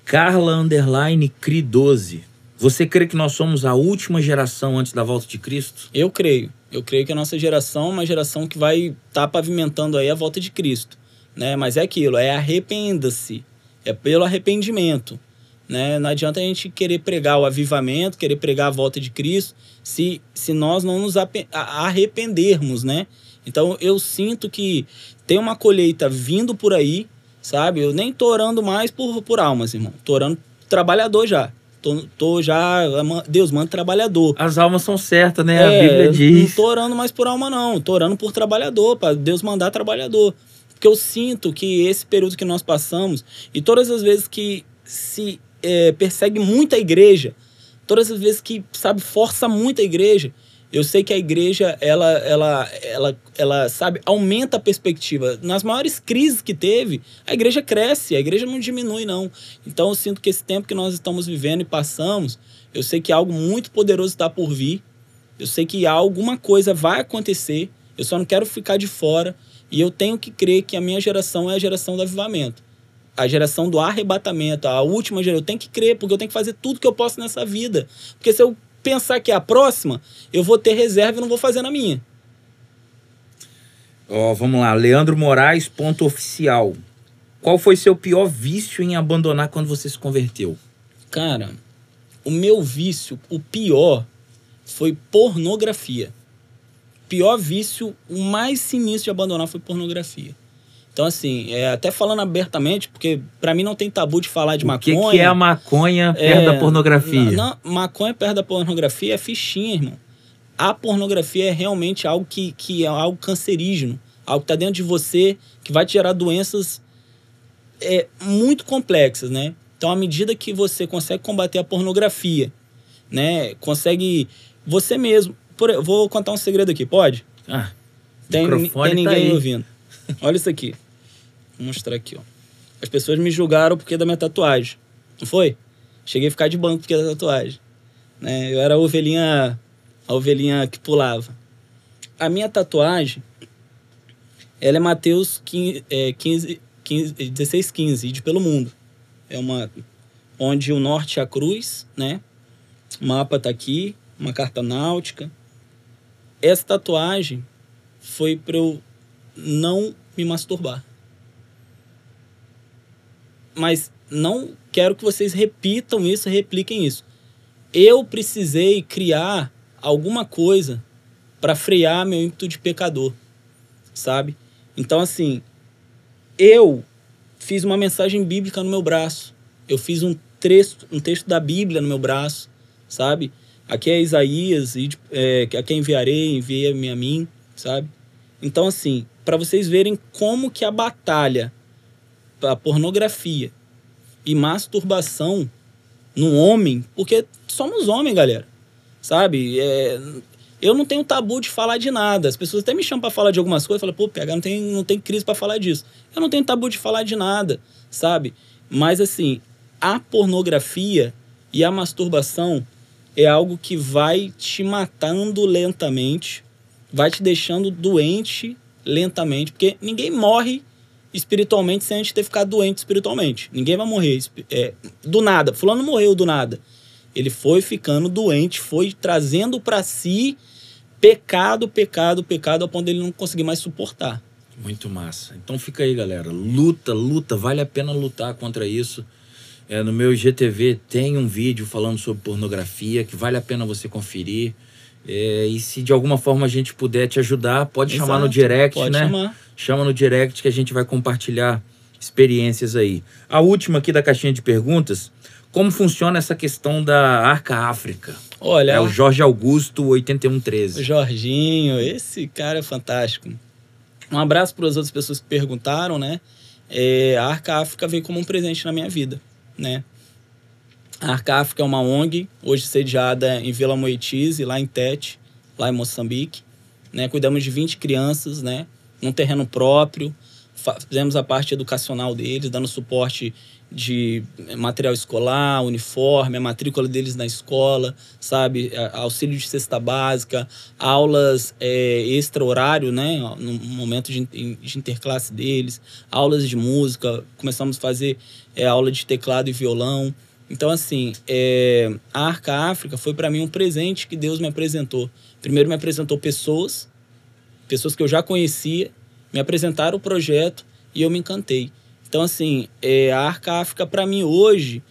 Carla Underline Cri 12. Você crê que nós somos a última geração antes da volta de Cristo? Eu creio. Eu creio que a nossa geração é uma geração que vai estar tá pavimentando aí a volta de Cristo. Né? Mas é aquilo, é arrependa-se. É pelo arrependimento. Né? Não adianta a gente querer pregar o avivamento, querer pregar a volta de Cristo, se, se nós não nos arrependermos, né? Então eu sinto que tem uma colheita vindo por aí, sabe? Eu nem tô orando mais por, por almas, irmão. Tô orando trabalhador já. Tô, tô já. Deus, manda trabalhador. As almas são certas, né? É, a Bíblia Não diz. tô orando mais por alma, não. Tô orando por trabalhador, para Deus mandar trabalhador. Porque eu sinto que esse período que nós passamos, e todas as vezes que se é, persegue muito a igreja, todas as vezes que, sabe, força muito a igreja, eu sei que a igreja, ela, ela, ela, ela, sabe, aumenta a perspectiva. Nas maiores crises que teve, a igreja cresce, a igreja não diminui, não. Então eu sinto que esse tempo que nós estamos vivendo e passamos, eu sei que algo muito poderoso está por vir. Eu sei que alguma coisa vai acontecer. Eu só não quero ficar de fora. E eu tenho que crer que a minha geração é a geração do avivamento. A geração do arrebatamento, a última geração. Eu tenho que crer, porque eu tenho que fazer tudo que eu posso nessa vida. Porque se eu pensar que é a próxima, eu vou ter reserva e não vou fazer na minha. Ó, vamos lá. Leandro Moraes, ponto oficial. Qual foi seu pior vício em abandonar quando você se converteu? Cara, o meu vício, o pior, foi pornografia. Pior vício, o mais sinistro de abandonar foi pornografia. Então, assim, é, até falando abertamente, porque pra mim não tem tabu de falar de o que, maconha. que é a maconha perto É, da pornografia? Não, maconha perto da pornografia é fichinha, irmão. A pornografia é realmente algo que, que é algo cancerígeno. Algo que tá dentro de você, que vai te gerar doenças é, muito complexas, né? Então, à medida que você consegue combater a pornografia, né? Consegue você mesmo... Por, vou contar um segredo aqui, pode? Ah, Tem, tem tá ninguém aí. ouvindo. Olha isso aqui. Vou mostrar aqui, ó. As pessoas me julgaram porque da minha tatuagem. Não foi? Cheguei a ficar de banco porque da tatuagem. Né? Eu era a ovelhinha, a ovelhinha que pulava. A minha tatuagem, ela é Mateus 15, é, 15, 15, 16, 15, de pelo mundo. É uma onde o norte é a cruz, né? O mapa tá aqui, uma carta náutica. Essa tatuagem foi para eu não me masturbar. Mas não quero que vocês repitam isso, repliquem isso. Eu precisei criar alguma coisa para frear meu ímpeto de pecador, sabe? Então, assim, eu fiz uma mensagem bíblica no meu braço. Eu fiz um texto, um texto da Bíblia no meu braço, sabe? Aqui é Isaías, e, é, a quem enviarei, envia-me a mim, sabe? Então, assim, para vocês verem como que a batalha a pornografia e masturbação no homem, porque somos homens, galera, sabe? É, eu não tenho tabu de falar de nada. As pessoas até me chamam para falar de algumas coisas, falam, pô, PH, não tem, não tem crise para falar disso. Eu não tenho tabu de falar de nada, sabe? Mas, assim, a pornografia e a masturbação é algo que vai te matando lentamente, vai te deixando doente lentamente, porque ninguém morre espiritualmente sem antes ter ficado doente espiritualmente. Ninguém vai morrer é, do nada. Fulano morreu do nada. Ele foi ficando doente, foi trazendo para si pecado, pecado, pecado, ao ponto dele não conseguir mais suportar. Muito massa. Então fica aí, galera. Luta, luta. Vale a pena lutar contra isso. É, no meu IGTV tem um vídeo falando sobre pornografia que vale a pena você conferir. É, e se de alguma forma a gente puder te ajudar, pode Exato, chamar no direct, pode né? Chamar. Chama no direct que a gente vai compartilhar experiências aí. A última aqui da caixinha de perguntas, como funciona essa questão da Arca África? Olha, é o Jorge Augusto 8113. O Jorginho, esse cara é fantástico. Um abraço para as outras pessoas que perguntaram, né? É, a Arca África veio como um presente na minha vida, né? A Arca África é uma ONG, hoje sediada em Vila Moitize, lá em Tete, lá em Moçambique. Né? Cuidamos de 20 crianças, né? Num terreno próprio. Fizemos a parte educacional deles, dando suporte de material escolar, uniforme, a matrícula deles na escola, sabe? Auxílio de cesta básica, aulas é, extra-horário, né? No momento de, de, interclasse deles, aulas de música. Começamos a fazer é, aula de teclado e violão. Então, assim, é, a Arca África foi para mim um presente que Deus me apresentou. Primeiro me apresentou pessoas, pessoas que eu já conhecia, me apresentaram o projeto e eu me encantei. Então, assim, é, a Arca África para mim hoje,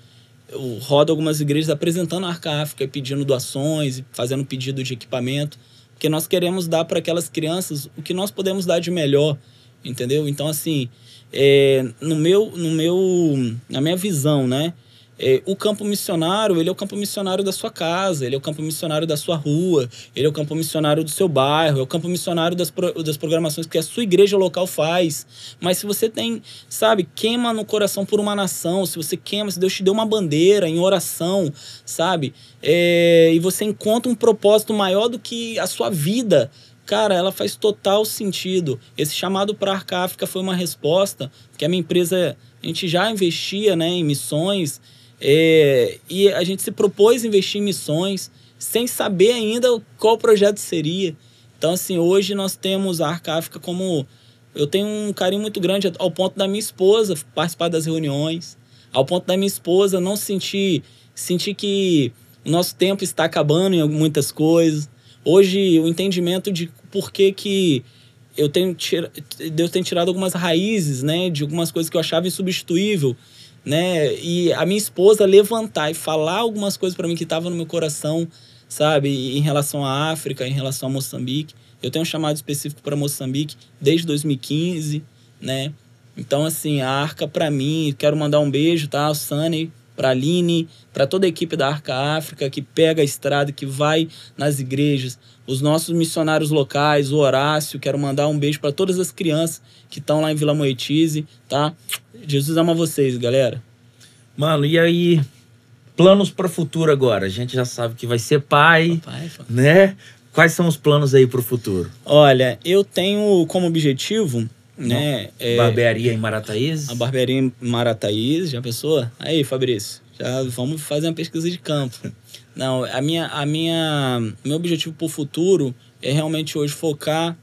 eu rodo algumas igrejas apresentando a Arca África, pedindo doações, fazendo pedido de equipamento, porque nós queremos dar para aquelas crianças o que nós podemos dar de melhor, entendeu? Então, assim, é, no meu, no meu, na minha visão, né? É, o campo missionário, ele é o campo missionário da sua casa, ele é o campo missionário da sua rua, ele é o campo missionário do seu bairro, é o campo missionário das, pro, das programações que a sua igreja local faz. Mas se você tem, sabe, queima no coração por uma nação, se você queima, se Deus te deu uma bandeira em oração, sabe, é, e você encontra um propósito maior do que a sua vida, cara, ela faz total sentido. Esse chamado para Arca África foi uma resposta, que a minha empresa, a gente já investia né, em missões, é, e a gente se propôs investir em missões sem saber ainda qual projeto seria. Então, assim, hoje nós temos a Arca África como. Eu tenho um carinho muito grande ao ponto da minha esposa participar das reuniões, ao ponto da minha esposa não sentir, sentir que o nosso tempo está acabando em muitas coisas. Hoje, o entendimento de por que, que eu tenho Deus tem tirado algumas raízes, né, de algumas coisas que eu achava insubstituível né? E a minha esposa levantar e falar algumas coisas para mim que estavam no meu coração, sabe? Em relação à África, em relação a Moçambique. Eu tenho um chamado específico para Moçambique desde 2015, né? Então, assim, a Arca para mim, quero mandar um beijo, tá? O Sunny, para Aline, para toda a equipe da Arca África que pega a estrada, que vai nas igrejas, os nossos missionários locais, o Horácio, quero mandar um beijo para todas as crianças que estão lá em Vila Moetize, tá? Jesus ama vocês, galera. Mano, e aí planos para o futuro agora? A gente já sabe que vai ser pai, Papai, né? Quais são os planos aí para o futuro? Olha, eu tenho como objetivo né? É, barbearia em Marataízes? A barbearia em Marataízes, já pensou? Aí, Fabrício, Já vamos fazer uma pesquisa de campo. Não, a minha, a minha, meu objetivo para o futuro é realmente hoje focar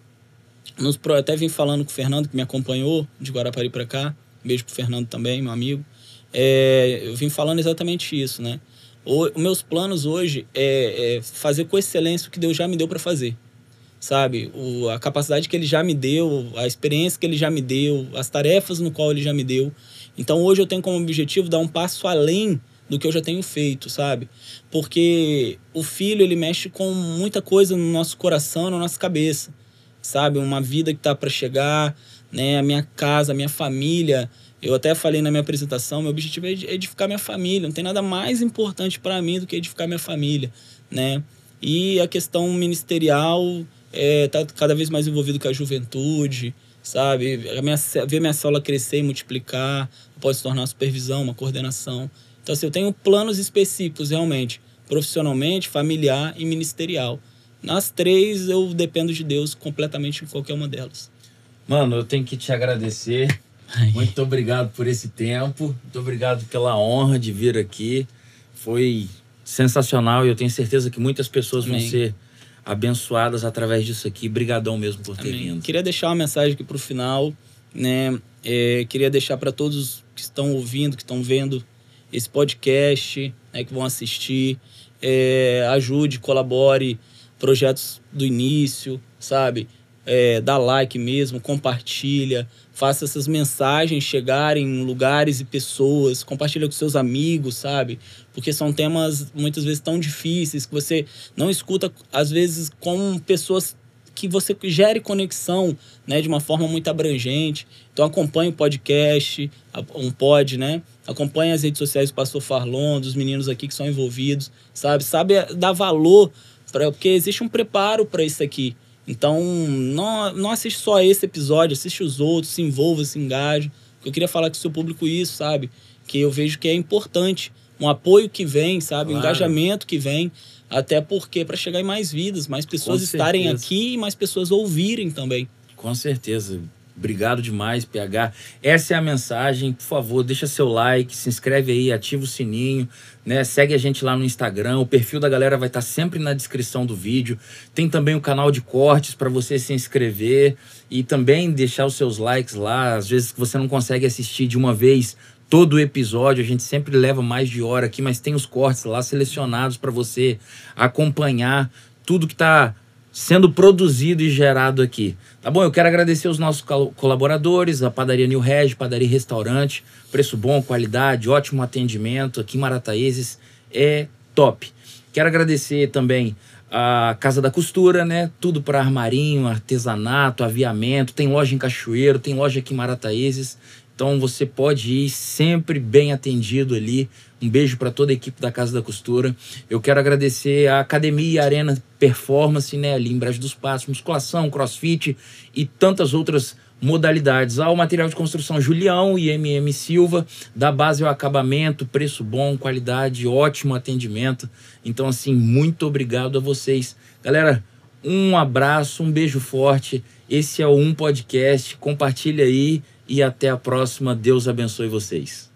nos até vim falando com o Fernando que me acompanhou de Guarapari para cá. Um beijo pro Fernando também, meu amigo. É, eu vim falando exatamente isso, né? Os meus planos hoje é, é, fazer com excelência o que Deus já me deu para fazer. Sabe? O, a capacidade que ele já me deu, a experiência que ele já me deu, as tarefas no qual ele já me deu. Então hoje eu tenho como objetivo dar um passo além do que eu já tenho feito, sabe? Porque o filho, ele mexe com muita coisa no nosso coração, na nossa cabeça, sabe? Uma vida que tá para chegar, né? A minha casa, a minha família, eu até falei na minha apresentação, meu objetivo é edificar minha família. Não tem nada mais importante para mim do que edificar minha família, né? E a questão ministerial é tá cada vez mais envolvido com a juventude, sabe? A minha, ver minha célula crescer e multiplicar, pode se tornar uma supervisão, uma coordenação. Então, assim, eu tenho planos específicos, realmente, profissionalmente, familiar e ministerial. Nas três, eu dependo de Deus completamente em qualquer uma delas. Mano, eu tenho que te agradecer Ai. Muito obrigado por esse tempo. Muito obrigado pela honra de vir aqui. Foi sensacional e eu tenho certeza que muitas pessoas Amém. vão ser abençoadas através disso aqui. Brigadão mesmo por ter Amém. vindo. Queria deixar uma mensagem aqui para o final, né? É, queria deixar para todos que estão ouvindo, que estão vendo esse podcast, né, que vão assistir, é, ajude, colabore, projetos do início, sabe? É, dá like mesmo, compartilha, faça essas mensagens chegarem em lugares e pessoas, compartilha com seus amigos, sabe? Porque são temas muitas vezes tão difíceis que você não escuta às vezes com pessoas que você gere conexão, né, de uma forma muito abrangente. Então acompanhe o podcast, um pod, né? Acompanhe as redes sociais do Pastor Farlon, dos meninos aqui que são envolvidos, sabe? Sabe dar valor para porque existe um preparo para isso aqui. Então, não, não assiste só esse episódio, assiste os outros, se envolva, se engaje. Eu queria falar com o seu público isso, sabe? Que eu vejo que é importante. Um apoio que vem, sabe? Claro. Um engajamento que vem. Até porque para chegar em mais vidas, mais pessoas estarem aqui e mais pessoas ouvirem também. Com certeza. Obrigado demais, PH. Essa é a mensagem. Por favor, deixa seu like, se inscreve aí, ativa o sininho, né? Segue a gente lá no Instagram. O perfil da galera vai estar sempre na descrição do vídeo. Tem também o canal de cortes para você se inscrever e também deixar os seus likes lá. Às vezes você não consegue assistir de uma vez todo o episódio, a gente sempre leva mais de hora aqui, mas tem os cortes lá selecionados para você acompanhar tudo que está sendo produzido e gerado aqui. Tá bom? Eu quero agradecer os nossos colaboradores, a Padaria New Reg, Padaria Restaurante, preço bom, qualidade, ótimo atendimento aqui em Marataízes, é top. Quero agradecer também a Casa da Costura, né? Tudo para armarinho, artesanato, aviamento, tem loja em Cachoeiro, tem loja aqui em Marataízes. Então você pode ir sempre bem atendido ali. Um beijo para toda a equipe da Casa da Costura. Eu quero agradecer a Academia Arena Performance, né, ali em Brejo dos Passos, musculação, crossfit e tantas outras modalidades. Ao material de construção Julião e MM Silva, da base ao acabamento, preço bom, qualidade, ótimo atendimento. Então, assim, muito obrigado a vocês. Galera, um abraço, um beijo forte. Esse é o Um Podcast. Compartilha aí e até a próxima. Deus abençoe vocês.